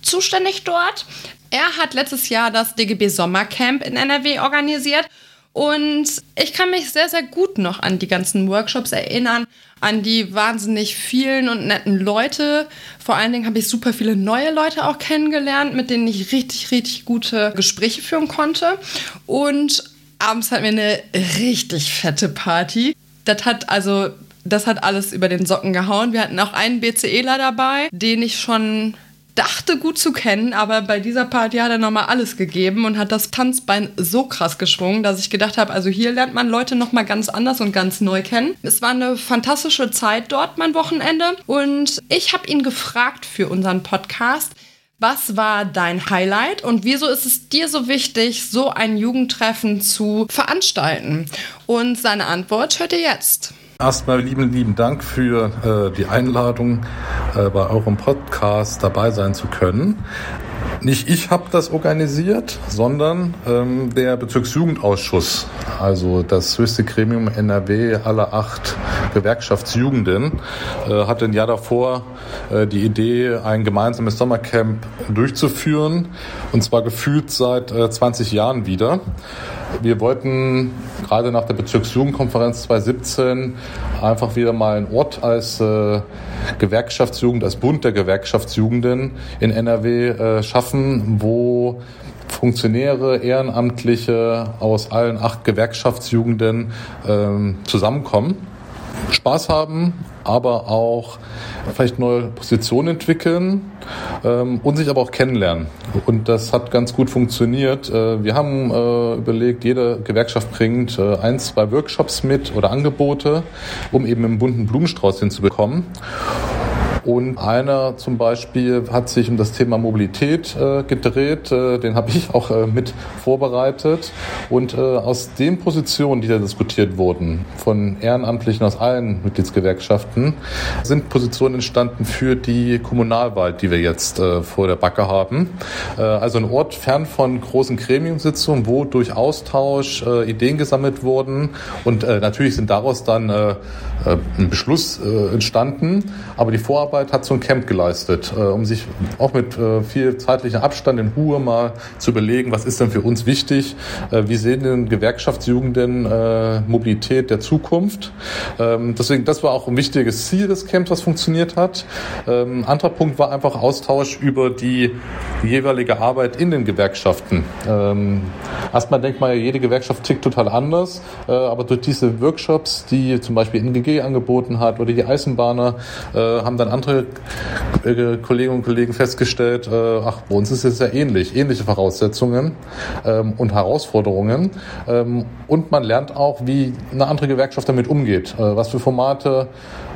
S2: zuständig dort. Er hat letztes Jahr das DGB Sommercamp in NRW organisiert. Und ich kann mich sehr, sehr gut noch an die ganzen Workshops erinnern, an die wahnsinnig vielen und netten Leute. Vor allen Dingen habe ich super viele neue Leute auch kennengelernt, mit denen ich richtig, richtig gute Gespräche führen konnte. Und abends hatten wir eine richtig fette Party. Das hat also, das hat alles über den Socken gehauen. Wir hatten auch einen BCEler dabei, den ich schon dachte gut zu kennen, aber bei dieser Party hat er nochmal alles gegeben und hat das Tanzbein so krass geschwungen, dass ich gedacht habe, also hier lernt man Leute nochmal ganz anders und ganz neu kennen. Es war eine fantastische Zeit dort, mein Wochenende. Und ich habe ihn gefragt für unseren Podcast, was war dein Highlight und wieso ist es dir so wichtig, so ein Jugendtreffen zu veranstalten? Und seine Antwort hört ihr jetzt.
S11: Erstmal lieben, lieben Dank für äh, die Einladung, äh, bei eurem Podcast dabei sein zu können. Nicht ich habe das organisiert, sondern ähm, der Bezirksjugendausschuss, also das höchste Gremium NRW aller acht Gewerkschaftsjugenden, äh, hatte ein Jahr davor äh, die Idee, ein gemeinsames Sommercamp durchzuführen, und zwar gefühlt seit äh, 20 Jahren wieder. Wir wollten gerade nach der Bezirksjugendkonferenz 2017 einfach wieder mal einen Ort als äh, Gewerkschaftsjugend, als Bund der Gewerkschaftsjugenden in NRW äh, schaffen, wo Funktionäre, Ehrenamtliche aus allen acht Gewerkschaftsjugenden ähm, zusammenkommen, Spaß haben, aber auch vielleicht neue Positionen entwickeln ähm, und sich aber auch kennenlernen. Und das hat ganz gut funktioniert. Äh, wir haben äh, überlegt, jede Gewerkschaft bringt äh, ein, zwei Workshops mit oder Angebote, um eben einen bunten Blumenstrauß hinzubekommen. Und einer zum Beispiel hat sich um das Thema Mobilität äh, gedreht. Äh, den habe ich auch äh, mit vorbereitet. Und äh, aus den Positionen, die da diskutiert wurden, von Ehrenamtlichen aus allen Mitgliedsgewerkschaften, sind Positionen entstanden für die Kommunalwahl, die wir jetzt äh, vor der Backe haben. Äh, also ein Ort fern von großen Gremiumsitzungen, wo durch Austausch Ideen gesammelt wurden. Und natürlich sind daraus dann ein Beschluss entstanden. Aber die Vorarbeit Arbeit hat so ein Camp geleistet, äh, um sich auch mit äh, viel zeitlichem Abstand in Ruhe mal zu überlegen, was ist denn für uns wichtig, äh, wie sehen denn Gewerkschaftsjugenden äh, Mobilität der Zukunft. Ähm, deswegen, das war auch ein wichtiges Ziel des Camps, was funktioniert hat. Ähm, anderer Punkt war einfach Austausch über die jeweilige Arbeit in den Gewerkschaften. Ähm, erstmal denkt man ja, jede Gewerkschaft tickt total anders, äh, aber durch diese Workshops, die zum Beispiel NGG angeboten hat oder die Eisenbahner, äh, haben dann andere äh, Kolleginnen und Kollegen festgestellt, äh, ach, bei uns ist es ja ähnlich, ähnliche Voraussetzungen ähm, und Herausforderungen. Ähm, und man lernt auch, wie eine andere Gewerkschaft damit umgeht, äh, was für Formate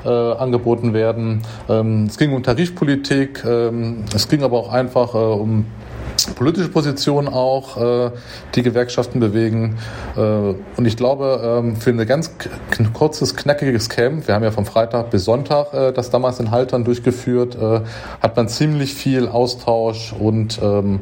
S11: äh, angeboten werden. Ähm, es ging um Tarifpolitik, ähm, es ging aber auch einfach äh, um politische Positionen auch, äh, die Gewerkschaften bewegen. Äh, und ich glaube, ähm, für ein ganz kurzes, knackiges Camp, wir haben ja vom Freitag bis Sonntag äh, das damals in Haltern durchgeführt, äh, hat man ziemlich viel Austausch und ähm,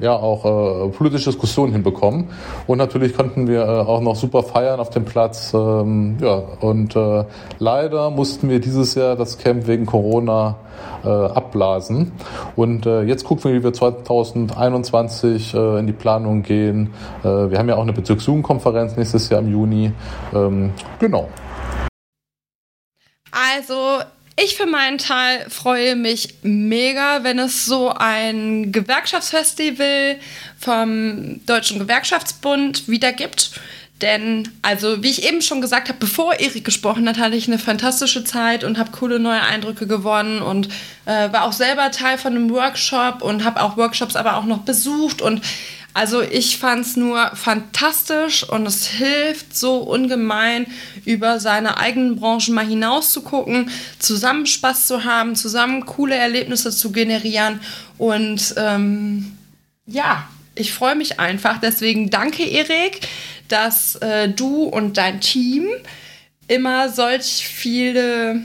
S11: ja auch äh, politische Diskussionen hinbekommen. Und natürlich konnten wir äh, auch noch super feiern auf dem Platz. Ähm, ja, und äh, leider mussten wir dieses Jahr das Camp wegen Corona äh, abblasen. Und äh, jetzt gucken wir, wie wir 2021 äh, in die Planung gehen. Äh, wir haben ja auch eine Bezirksjugendkonferenz nächstes Jahr im Juni. Ähm, genau.
S2: Also ich für meinen Teil freue mich mega, wenn es so ein Gewerkschaftsfestival vom Deutschen Gewerkschaftsbund wieder gibt. Denn, also wie ich eben schon gesagt habe, bevor Erik gesprochen hat, hatte ich eine fantastische Zeit und habe coole neue Eindrücke gewonnen und äh, war auch selber Teil von einem Workshop und habe auch Workshops aber auch noch besucht und also ich fand es nur fantastisch und es hilft so ungemein, über seine eigenen Branchen mal hinaus zu gucken, zusammen Spaß zu haben, zusammen coole Erlebnisse zu generieren. Und ähm, ja, ich freue mich einfach. Deswegen danke, Erik, dass äh, du und dein Team immer solch viele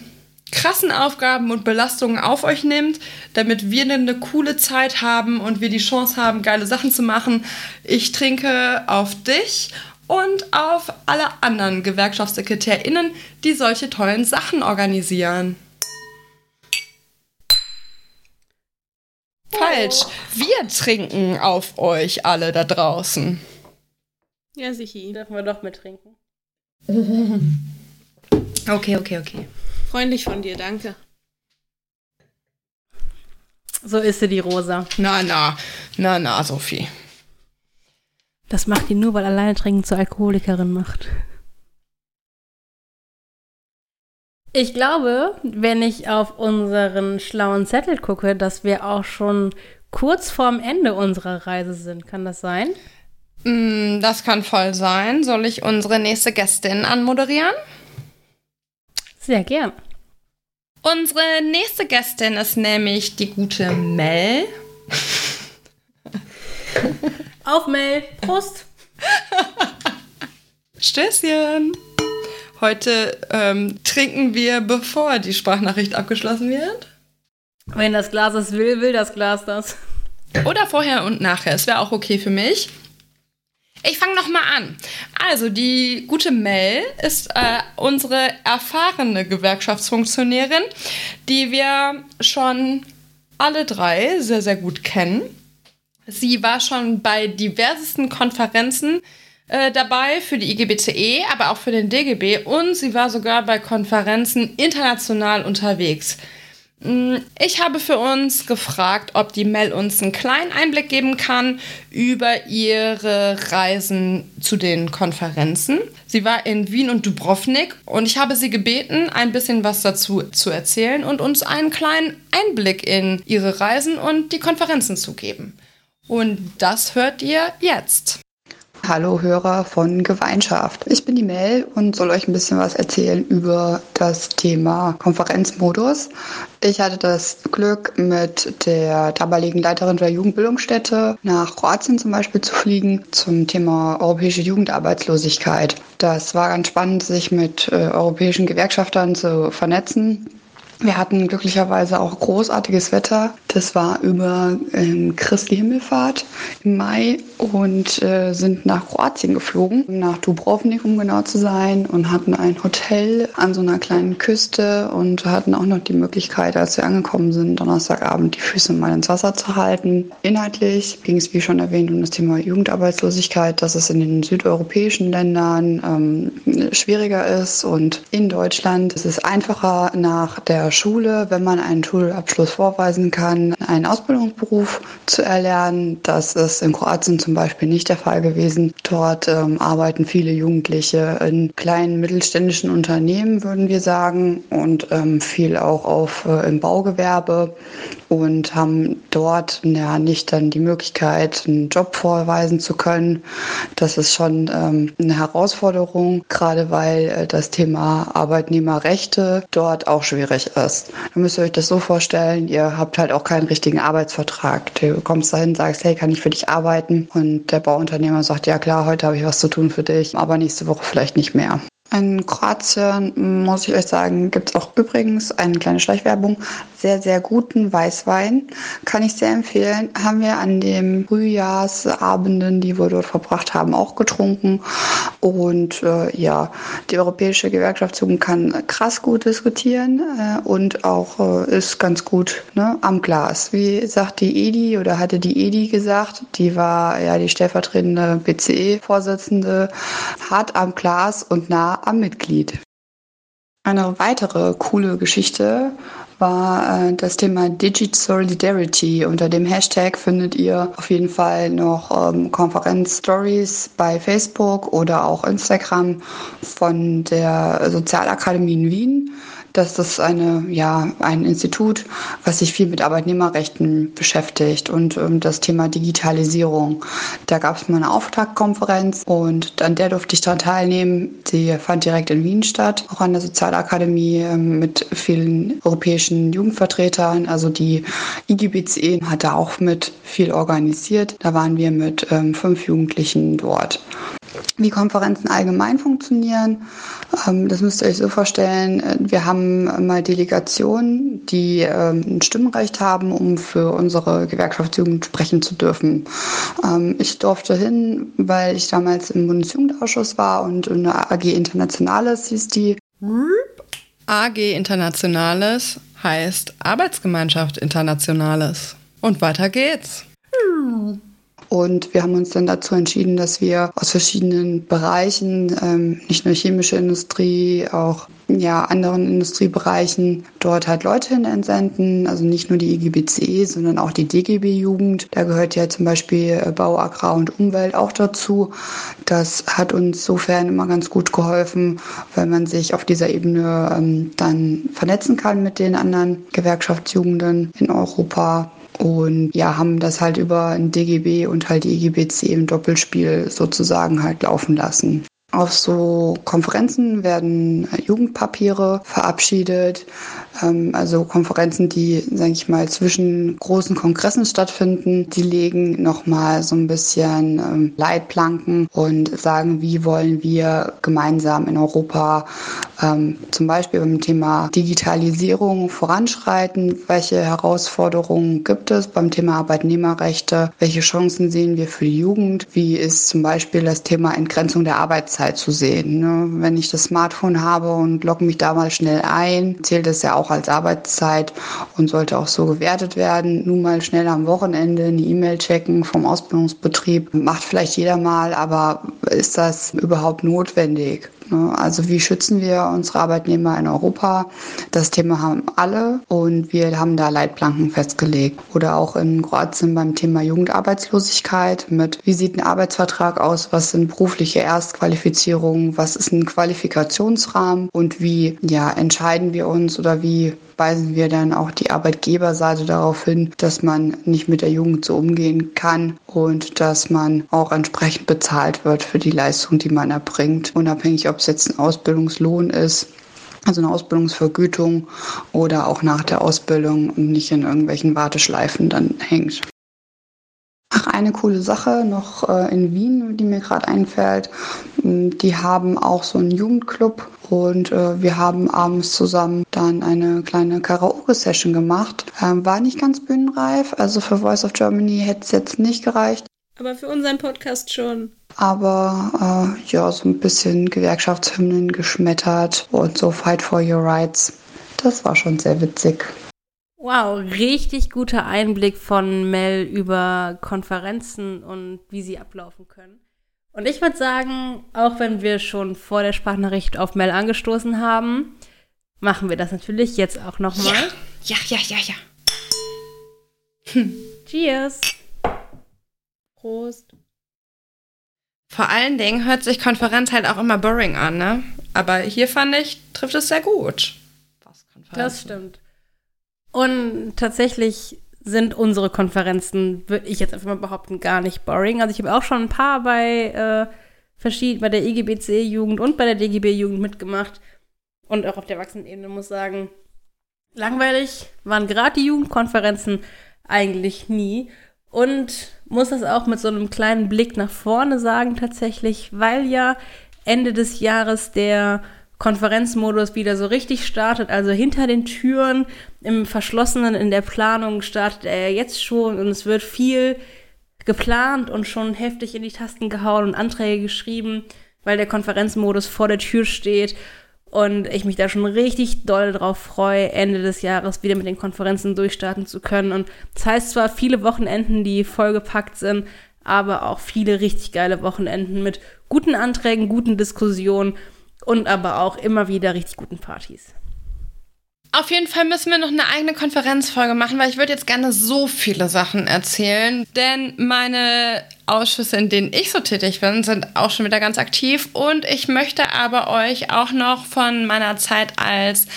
S2: krassen Aufgaben und Belastungen auf euch nimmt, damit wir eine coole Zeit haben und wir die Chance haben, geile Sachen zu machen. Ich trinke auf dich und auf alle anderen GewerkschaftssekretärInnen, die solche tollen Sachen organisieren. Falsch. Wir trinken auf euch alle da draußen.
S3: Ja, sicher. Dürfen wir doch mittrinken.
S2: Okay, okay, okay.
S4: Freundlich von dir, danke.
S3: So ist sie, die Rosa.
S2: Na, na, na, na, Sophie.
S3: Das macht die nur, weil alleine trinken zur Alkoholikerin macht. Ich glaube, wenn ich auf unseren schlauen Zettel gucke, dass wir auch schon kurz vorm Ende unserer Reise sind. Kann das sein?
S2: Mm, das kann voll sein. Soll ich unsere nächste Gästin anmoderieren?
S3: Sehr gern.
S2: Unsere nächste Gästin ist nämlich die gute Mel.
S3: Auf Mel. Prost.
S2: Stößchen. Heute ähm, trinken wir, bevor die Sprachnachricht abgeschlossen wird.
S3: Wenn das Glas es will, will das Glas das.
S2: Oder vorher und nachher. Es wäre auch okay für mich. Ich fange noch mal an. Also die gute Mel ist äh, unsere erfahrene Gewerkschaftsfunktionärin, die wir schon alle drei sehr, sehr gut kennen. Sie war schon bei diversesten Konferenzen äh, dabei für die IGBCE, aber auch für den DGB und sie war sogar bei Konferenzen international unterwegs. Mm, Ich habe für uns gefragt, ob die Mel uns einen kleinen Einblick geben kann über ihre Reisen zu den Konferenzen. Sie war in Wien und Dubrovnik und ich habe sie gebeten, ein bisschen was dazu zu erzählen und uns einen kleinen Einblick in ihre Reisen und die Konferenzen zu geben. Und das hört ihr jetzt.
S12: Hallo Hörer von Gemeinschaft. Ich bin die Mel und soll euch ein bisschen was erzählen über das Thema Konferenzmodus. Ich hatte das Glück, mit der damaligen Leiterin der Jugendbildungsstätte nach Kroatien zum Beispiel zu fliegen zum Thema europäische Jugendarbeitslosigkeit. Das war ganz spannend, sich mit äh, europäischen Gewerkschaftern zu vernetzen. Wir hatten glücklicherweise auch großartiges Wetter. Das war über ähm, Christi Himmelfahrt im Mai und äh, sind nach Kroatien geflogen, nach Dubrovnik, um genau zu sein, und hatten ein Hotel an so einer kleinen Küste und hatten auch noch die Möglichkeit, als wir angekommen sind, Donnerstagabend die Füße mal ins Wasser zu halten. Inhaltlich ging es, wie schon erwähnt, um das Thema Jugendarbeitslosigkeit, dass es in den südeuropäischen Ländern ähm, schwieriger ist und in Deutschland ist es einfacher nach der Schule, wenn man einen Schulabschluss vorweisen kann, einen Ausbildungsberuf zu erlernen. Das ist in Kroatien zum Beispiel nicht der Fall gewesen. Dort ähm, arbeiten viele Jugendliche in kleinen mittelständischen Unternehmen, würden wir sagen, und ähm, viel auch auf äh, im Baugewerbe und haben dort ja nicht dann die Möglichkeit, einen Job vorweisen zu können. Das ist schon ähm, eine Herausforderung, gerade weil äh, das Thema Arbeitnehmerrechte dort auch schwierig ist. Da müsst ihr euch das so vorstellen, ihr habt halt auch keinen richtigen Arbeitsvertrag. Du kommst dahin, sagst, hey, kann ich für dich arbeiten? Und der Bauunternehmer sagt, ja klar, heute habe ich was zu tun für dich, aber nächste Woche vielleicht nicht mehr. In Kroatien, muss ich euch sagen, gibt es auch übrigens eine kleine Schleichwerbung, sehr, sehr guten Weißwein. Kann ich sehr empfehlen. Haben wir an den Frühjahrsabenden, die wir dort verbracht haben, auch getrunken. Und äh, ja, die Europäische Gewerkschaftsjugend kann krass gut diskutieren äh, und auch äh, ist ganz gut ne, am Glas. Wie sagt die Edi oder hatte die Edi gesagt, die war ja die stellvertretende BCE-Vorsitzende, hart am Glas und nah am Mitglied. Eine weitere coole Geschichte war äh, das Thema Digit Solidarity. Unter dem Hashtag findet ihr auf jeden Fall noch ähm, Konferenz-Stories bei Facebook oder auch Instagram von der Sozialakademie in Wien. Das ist eine, ja, ein Institut, was sich viel mit Arbeitnehmerrechten beschäftigt und ähm, das Thema Digitalisierung. Da gab es mal eine Auftaktkonferenz und an der durfte ich daran teilnehmen. Die fand direkt in Wien statt, auch an der Sozialakademie ähm, mit vielen europäischen Jugendvertretern. Also die IGBCE hat da auch mit viel organisiert. Da waren wir mit ähm, fünf Jugendlichen dort wie Konferenzen allgemein funktionieren. Ähm, das müsst ihr euch so vorstellen. Wir haben mal Delegationen, die ähm, ein Stimmrecht haben, um für unsere Gewerkschaftsjugend sprechen zu dürfen. Ähm, ich durfte hin, weil ich damals im Bundesjugendausschuss war und in der AG Internationales hieß die.
S2: AG Internationales heißt Arbeitsgemeinschaft Internationales. Und weiter geht's.
S12: Und wir haben uns dann dazu entschieden, dass wir aus verschiedenen Bereichen, ähm, nicht nur chemische Industrie, auch ja, anderen Industriebereichen dort halt Leute hin entsenden. Also nicht nur die IGBC, sondern auch die DGB-Jugend. Da gehört ja zum Beispiel äh, Bau, Agrar und Umwelt auch dazu. Das hat uns sofern immer ganz gut geholfen, weil man sich auf dieser Ebene ähm, dann vernetzen kann mit den anderen Gewerkschaftsjugenden in Europa und ja, haben das halt über ein DGB und halt die IGBC im Doppelspiel sozusagen halt laufen lassen. Auf so Konferenzen werden Jugendpapiere verabschiedet, also Konferenzen, die, sage ich mal, zwischen großen Kongressen stattfinden. Die legen nochmal so ein bisschen ähm, Leitplanken und sagen, wie wollen wir gemeinsam in Europa ähm, zum Beispiel beim Thema Digitalisierung voranschreiten, welche Herausforderungen gibt es beim Thema Arbeitnehmerrechte, welche Chancen sehen wir für die Jugend, wie ist zum Beispiel das Thema Entgrenzung der Arbeitszeit zu sehen. Ne? Wenn ich das Smartphone habe und logge mich da mal schnell ein, zählt es ja auch als Arbeitszeit und sollte auch so gewertet werden. Nun mal schnell am Wochenende eine E-Mail checken vom Ausbildungsbetrieb, macht vielleicht jeder mal, aber ist das überhaupt notwendig? Ne? Also wie schützen wir unsere Arbeitnehmer in Europa? Das Thema haben alle und wir haben da Leitplanken festgelegt. Oder auch in Kroatien beim Thema Jugendarbeitslosigkeit mit, wie sieht ein Arbeitsvertrag aus, was sind berufliche Erstqualifizierungen, was ist ein Qualifikationsrahmen und wie ja, entscheiden wir uns oder wie weisen wir dann auch die Arbeitgeberseite darauf hin, dass man nicht mit der Jugend so umgehen kann und dass man auch entsprechend bezahlt wird für die Leistung, die man erbringt, unabhängig ob es jetzt ein Ausbildungslohn ist also eine Ausbildungsvergütung oder auch nach der Ausbildung nicht in irgendwelchen Warteschleifen dann hängt. Ach, eine coole Sache noch äh, in Wien, die mir gerade einfällt. Die haben auch so einen Jugendclub und äh, wir haben abends zusammen dann eine kleine Karaoke-Session gemacht. Ähm, war nicht ganz bühnenreif, also für Voice of Germany hätte es jetzt nicht gereicht.
S4: Aber für unseren Podcast schon.
S12: Aber äh, ja, so ein bisschen Gewerkschaftshymnen geschmettert und so Fight for Your Rights. Das war schon sehr witzig.
S3: Wow, richtig guter Einblick von Mel über Konferenzen und wie sie ablaufen können. Und ich würde sagen, auch wenn wir schon vor der Sprachnachricht auf Mel angestoßen haben, machen wir das natürlich jetzt auch nochmal.
S2: Ja, ja, ja, ja, ja.
S3: Hm. Cheers.
S4: Prost.
S2: Vor allen Dingen hört sich Konferenz halt auch immer boring an, ne? Aber hier fand ich, trifft es sehr gut.
S3: Das stimmt. Und tatsächlich sind unsere Konferenzen, würde ich jetzt einfach mal behaupten, gar nicht boring. Also ich habe auch schon ein paar bei äh, bei der IGBC-Jugend und bei der DGB-Jugend mitgemacht. Und auch auf der Erwachsenenebene muss sagen, langweilig waren gerade die Jugendkonferenzen eigentlich nie. Und muss das auch mit so einem kleinen Blick nach vorne sagen tatsächlich, weil ja Ende des Jahres der Konferenzmodus wieder so richtig startet, also hinter den Türen, im Verschlossenen, in der Planung startet er jetzt schon und es wird viel geplant und schon heftig in die Tasten gehauen und Anträge geschrieben, weil der Konferenzmodus vor der Tür steht und ich mich da schon richtig doll drauf freue, Ende des Jahres wieder mit den Konferenzen durchstarten zu können. Und das heißt zwar viele Wochenenden, die vollgepackt sind, aber auch viele richtig geile Wochenenden mit guten Anträgen, guten Diskussionen und aber auch immer wieder richtig guten Partys.
S2: Auf jeden Fall müssen wir noch eine eigene Konferenzfolge machen, weil ich würde jetzt gerne so viele Sachen erzählen. Denn meine Ausschüsse, in denen ich so tätig bin, sind auch schon wieder ganz aktiv. Und ich möchte aber euch auch noch von meiner Zeit als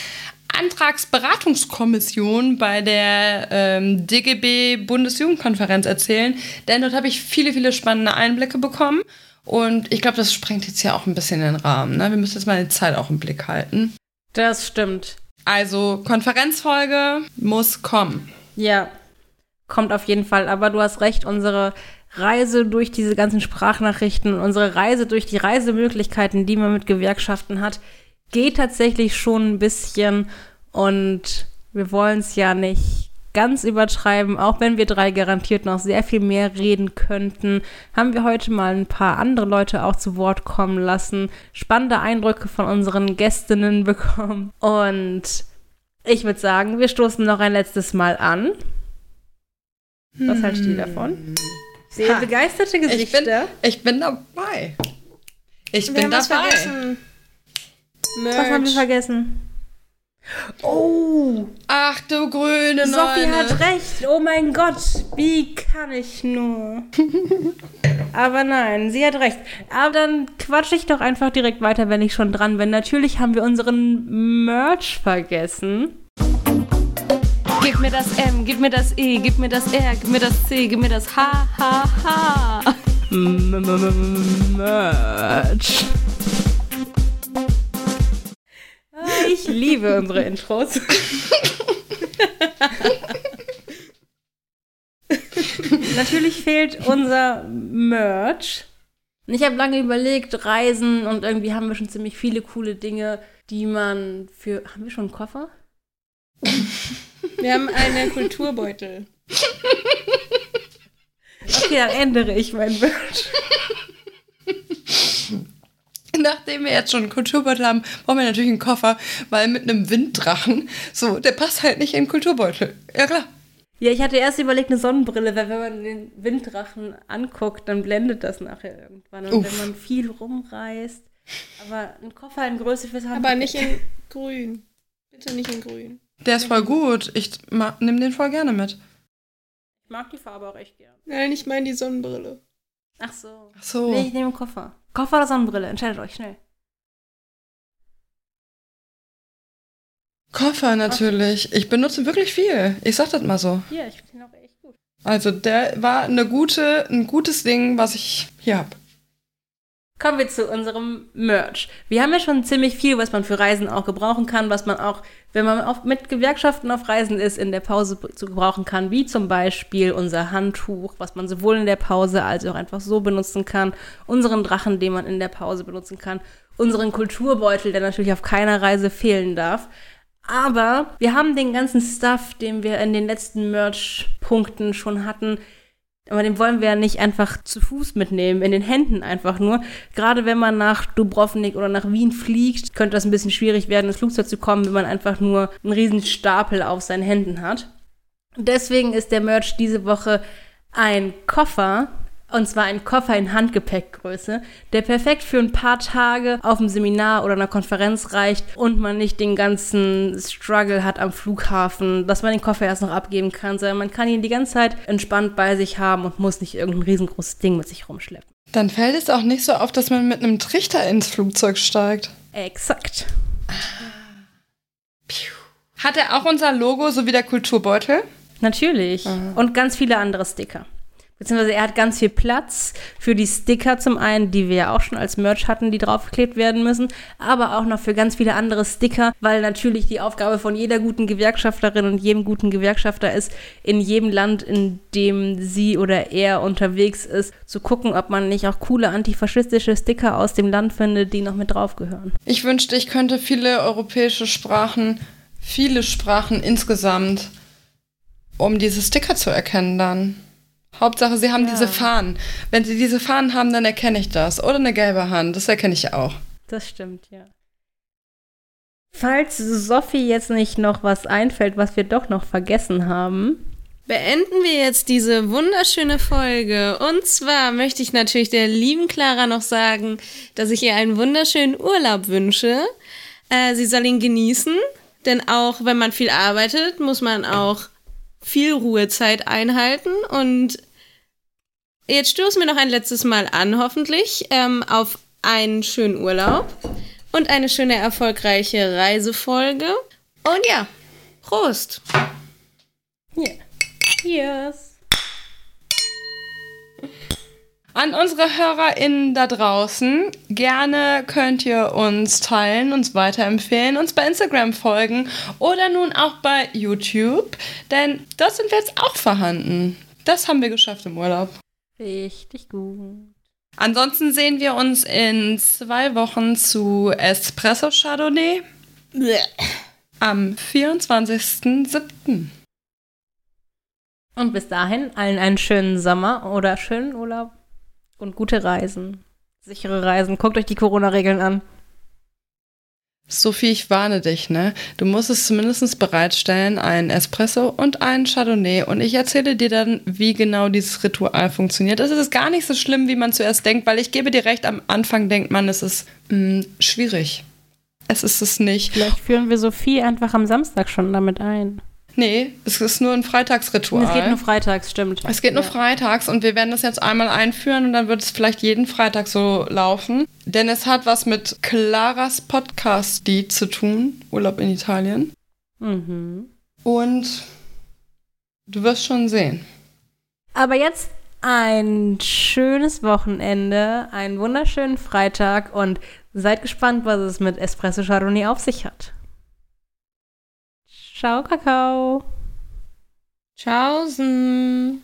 S2: Antragsberatungskommission bei der ähm, DGB Bundesjugendkonferenz erzählen. Denn dort habe ich viele, viele spannende Einblicke bekommen. Und ich glaube, das sprengt jetzt ja auch ein bisschen den Rahmen. Ne? Wir müssen jetzt mal die Zeit auch im Blick halten.
S3: Das stimmt.
S2: Also, Konferenzfolge muss kommen.
S3: Ja, kommt auf jeden Fall. Aber du hast recht, unsere Reise durch diese ganzen Sprachnachrichten, unsere Reise durch die Reisemöglichkeiten, die man mit Gewerkschaften hat, geht tatsächlich schon ein bisschen. Und wir wollen es ja nicht ganz übertreiben, auch wenn wir drei garantiert noch sehr viel mehr reden könnten, haben wir heute mal ein paar andere Leute auch zu Wort kommen lassen, spannende Eindrücke von unseren Gästinnen bekommen und ich würde sagen, wir stoßen noch ein letztes Mal an. Was hältst du davon? Sehe ha, begeisterte Gesichter.
S2: Ich bin, ich bin dabei. Ich
S4: wir
S2: bin
S4: haben
S2: dabei.
S4: Was, vergessen.
S3: was haben wir vergessen? Oh!
S2: Ach du grüne
S3: Sophie
S2: Neune.
S3: hat recht. Oh mein Gott, wie kann ich nur? Aber nein, sie hat recht. Aber dann quatsche ich doch einfach direkt weiter, wenn ich schon dran bin. Natürlich haben wir unseren Merch vergessen.
S1: Gib mir das M, gib mir das E, gib mir das R, gib mir das C, gib mir das H, H, H.
S3: Merch. Ich liebe unsere Intros. Natürlich fehlt unser Merch. Ich habe lange überlegt, Reisen und irgendwie haben wir schon ziemlich viele coole Dinge, die man für. Haben wir schon einen Koffer?
S4: Wir haben einen Kulturbeutel.
S3: Okay, dann ändere ich mein Merch.
S2: Nachdem wir jetzt schon einen Kulturbeutel haben, brauchen wir natürlich einen Koffer, weil mit einem Winddrachen, so, der passt halt nicht in den Kulturbeutel. Ja, klar.
S3: Ja, ich hatte erst überlegt, eine Sonnenbrille, weil wenn man den Winddrachen anguckt, dann blendet das nachher irgendwann. Und Uff. wenn man viel rumreist. Aber ein Koffer in Größe fürs Handgepäck.
S4: Aber nicht in grün. Bitte nicht in grün.
S2: Der ist voll gut. Ich nehme den voll gerne mit.
S3: Ich mag die Farbe auch echt gern.
S4: Nein, ich meine die Sonnenbrille.
S3: Ach so.
S2: Ach so.
S3: Nee, ich nehme einen Koffer. Koffer oder Sonnenbrille? Entscheidet euch schnell.
S2: Koffer natürlich. Ich benutze wirklich viel. Ich sag das mal so.
S3: Ja, ich finde den auch echt gut.
S2: Also der war eine gute, ein gutes Ding, was ich hier habe.
S3: Kommen wir zu unserem Merch. Wir haben ja schon ziemlich viel, was man für Reisen auch gebrauchen kann, was man auch, wenn man auf, mit Gewerkschaften auf Reisen ist, in der Pause zu gebrauchen kann, wie zum Beispiel unser Handtuch, was man sowohl in der Pause als auch einfach so benutzen kann, unseren Drachen, den man in der Pause benutzen kann, unseren Kulturbeutel, der natürlich auf keiner Reise fehlen darf. Aber wir haben den ganzen Stuff, den wir in den letzten Merch-Punkten schon hatten, aber den wollen wir ja nicht einfach zu Fuß mitnehmen, in den Händen einfach nur. Gerade wenn man nach Dubrovnik oder nach Wien fliegt, könnte das ein bisschen schwierig werden, ins Flugzeug zu kommen, wenn man einfach nur einen riesen Stapel auf seinen Händen hat. Deswegen ist der Merch diese Woche ein Koffer, und zwar ein Koffer in Handgepäckgröße, der perfekt für ein paar Tage auf dem Seminar oder einer Konferenz reicht und man nicht den ganzen Struggle hat am Flughafen, dass man den Koffer erst noch abgeben kann, sondern man kann ihn die ganze Zeit entspannt bei sich haben und muss nicht irgendein riesengroßes Ding mit sich rumschleppen.
S2: Dann fällt es auch nicht so auf, dass man mit einem Trichter ins Flugzeug steigt.
S3: Exakt.
S2: Hat er auch unser Logo sowie der Kulturbeutel?
S3: Natürlich. Und ganz viele andere Sticker. Beziehungsweise er hat ganz viel Platz für die Sticker zum einen, die wir ja auch schon als Merch hatten, die draufgeklebt werden müssen, aber auch noch für ganz viele andere Sticker, weil natürlich die Aufgabe von jeder guten Gewerkschafterin und jedem guten Gewerkschafter ist, in jedem Land, in dem sie oder er unterwegs ist, zu gucken, ob man nicht auch coole antifaschistische Sticker aus dem Land findet, die noch mit draufgehören.
S2: Ich wünschte, ich könnte viele europäische Sprachen, viele Sprachen insgesamt, um diese Sticker zu erkennen dann. Hauptsache, sie haben
S3: Ja.
S2: diese Fahnen. Wenn sie diese Fahnen haben, dann erkenne ich das. Oder eine gelbe Hand, das erkenne ich auch.
S3: Das stimmt, ja. Falls Sophie jetzt nicht noch was einfällt, was wir doch noch vergessen haben,
S4: Beenden wir jetzt diese wunderschöne Folge. Und zwar möchte ich natürlich der lieben Clara noch sagen, dass ich ihr einen wunderschönen Urlaub wünsche. Äh, sie soll ihn genießen, denn auch wenn man viel arbeitet, muss man auch viel Ruhezeit einhalten. Und jetzt stoßen wir noch ein letztes Mal an, hoffentlich, ähm, auf einen schönen Urlaub und eine schöne, erfolgreiche Reisefolge. Und ja, Prost!
S3: Cheers.
S2: An unsere HörerInnen da draußen, gerne könnt ihr uns teilen, uns weiterempfehlen, uns bei Instagram folgen oder nun auch bei YouTube, denn dort sind wir jetzt auch vorhanden. Das haben wir geschafft im Urlaub.
S3: Richtig gut.
S2: Ansonsten sehen wir uns in zwei Wochen zu Espresso Chardonnay am 24.07.
S3: Und bis dahin allen einen schönen Sommer oder schönen Urlaub und gute Reisen. Sichere Reisen. Guckt euch die Corona-Regeln an.
S2: Sophie, ich warne dich, ne? Du musst es zumindest bereitstellen, einen Espresso und einen Chardonnay. Und ich erzähle dir dann, wie genau dieses Ritual funktioniert. Es ist gar nicht so schlimm, wie man zuerst denkt, weil ich gebe dir recht, am Anfang denkt man, es ist mh, schwierig. Es ist es nicht.
S3: Vielleicht führen wir Sophie einfach am Samstag schon damit ein.
S2: Nee, es ist nur ein Freitagsritual.
S3: Es geht nur freitags, stimmt.
S2: Es geht nur
S3: Ja.
S2: freitags und wir werden das jetzt einmal einführen und dann wird es vielleicht jeden Freitag so laufen. Denn es hat was mit Claras Podcast-Lied zu tun, Urlaub in Italien.
S3: Mhm.
S2: Und du wirst schon sehen.
S3: Aber jetzt ein schönes Wochenende, einen wunderschönen Freitag und seid gespannt, was es mit Espresso Chardonnay auf sich hat. Ciao, Kakao.
S4: Tschaußen.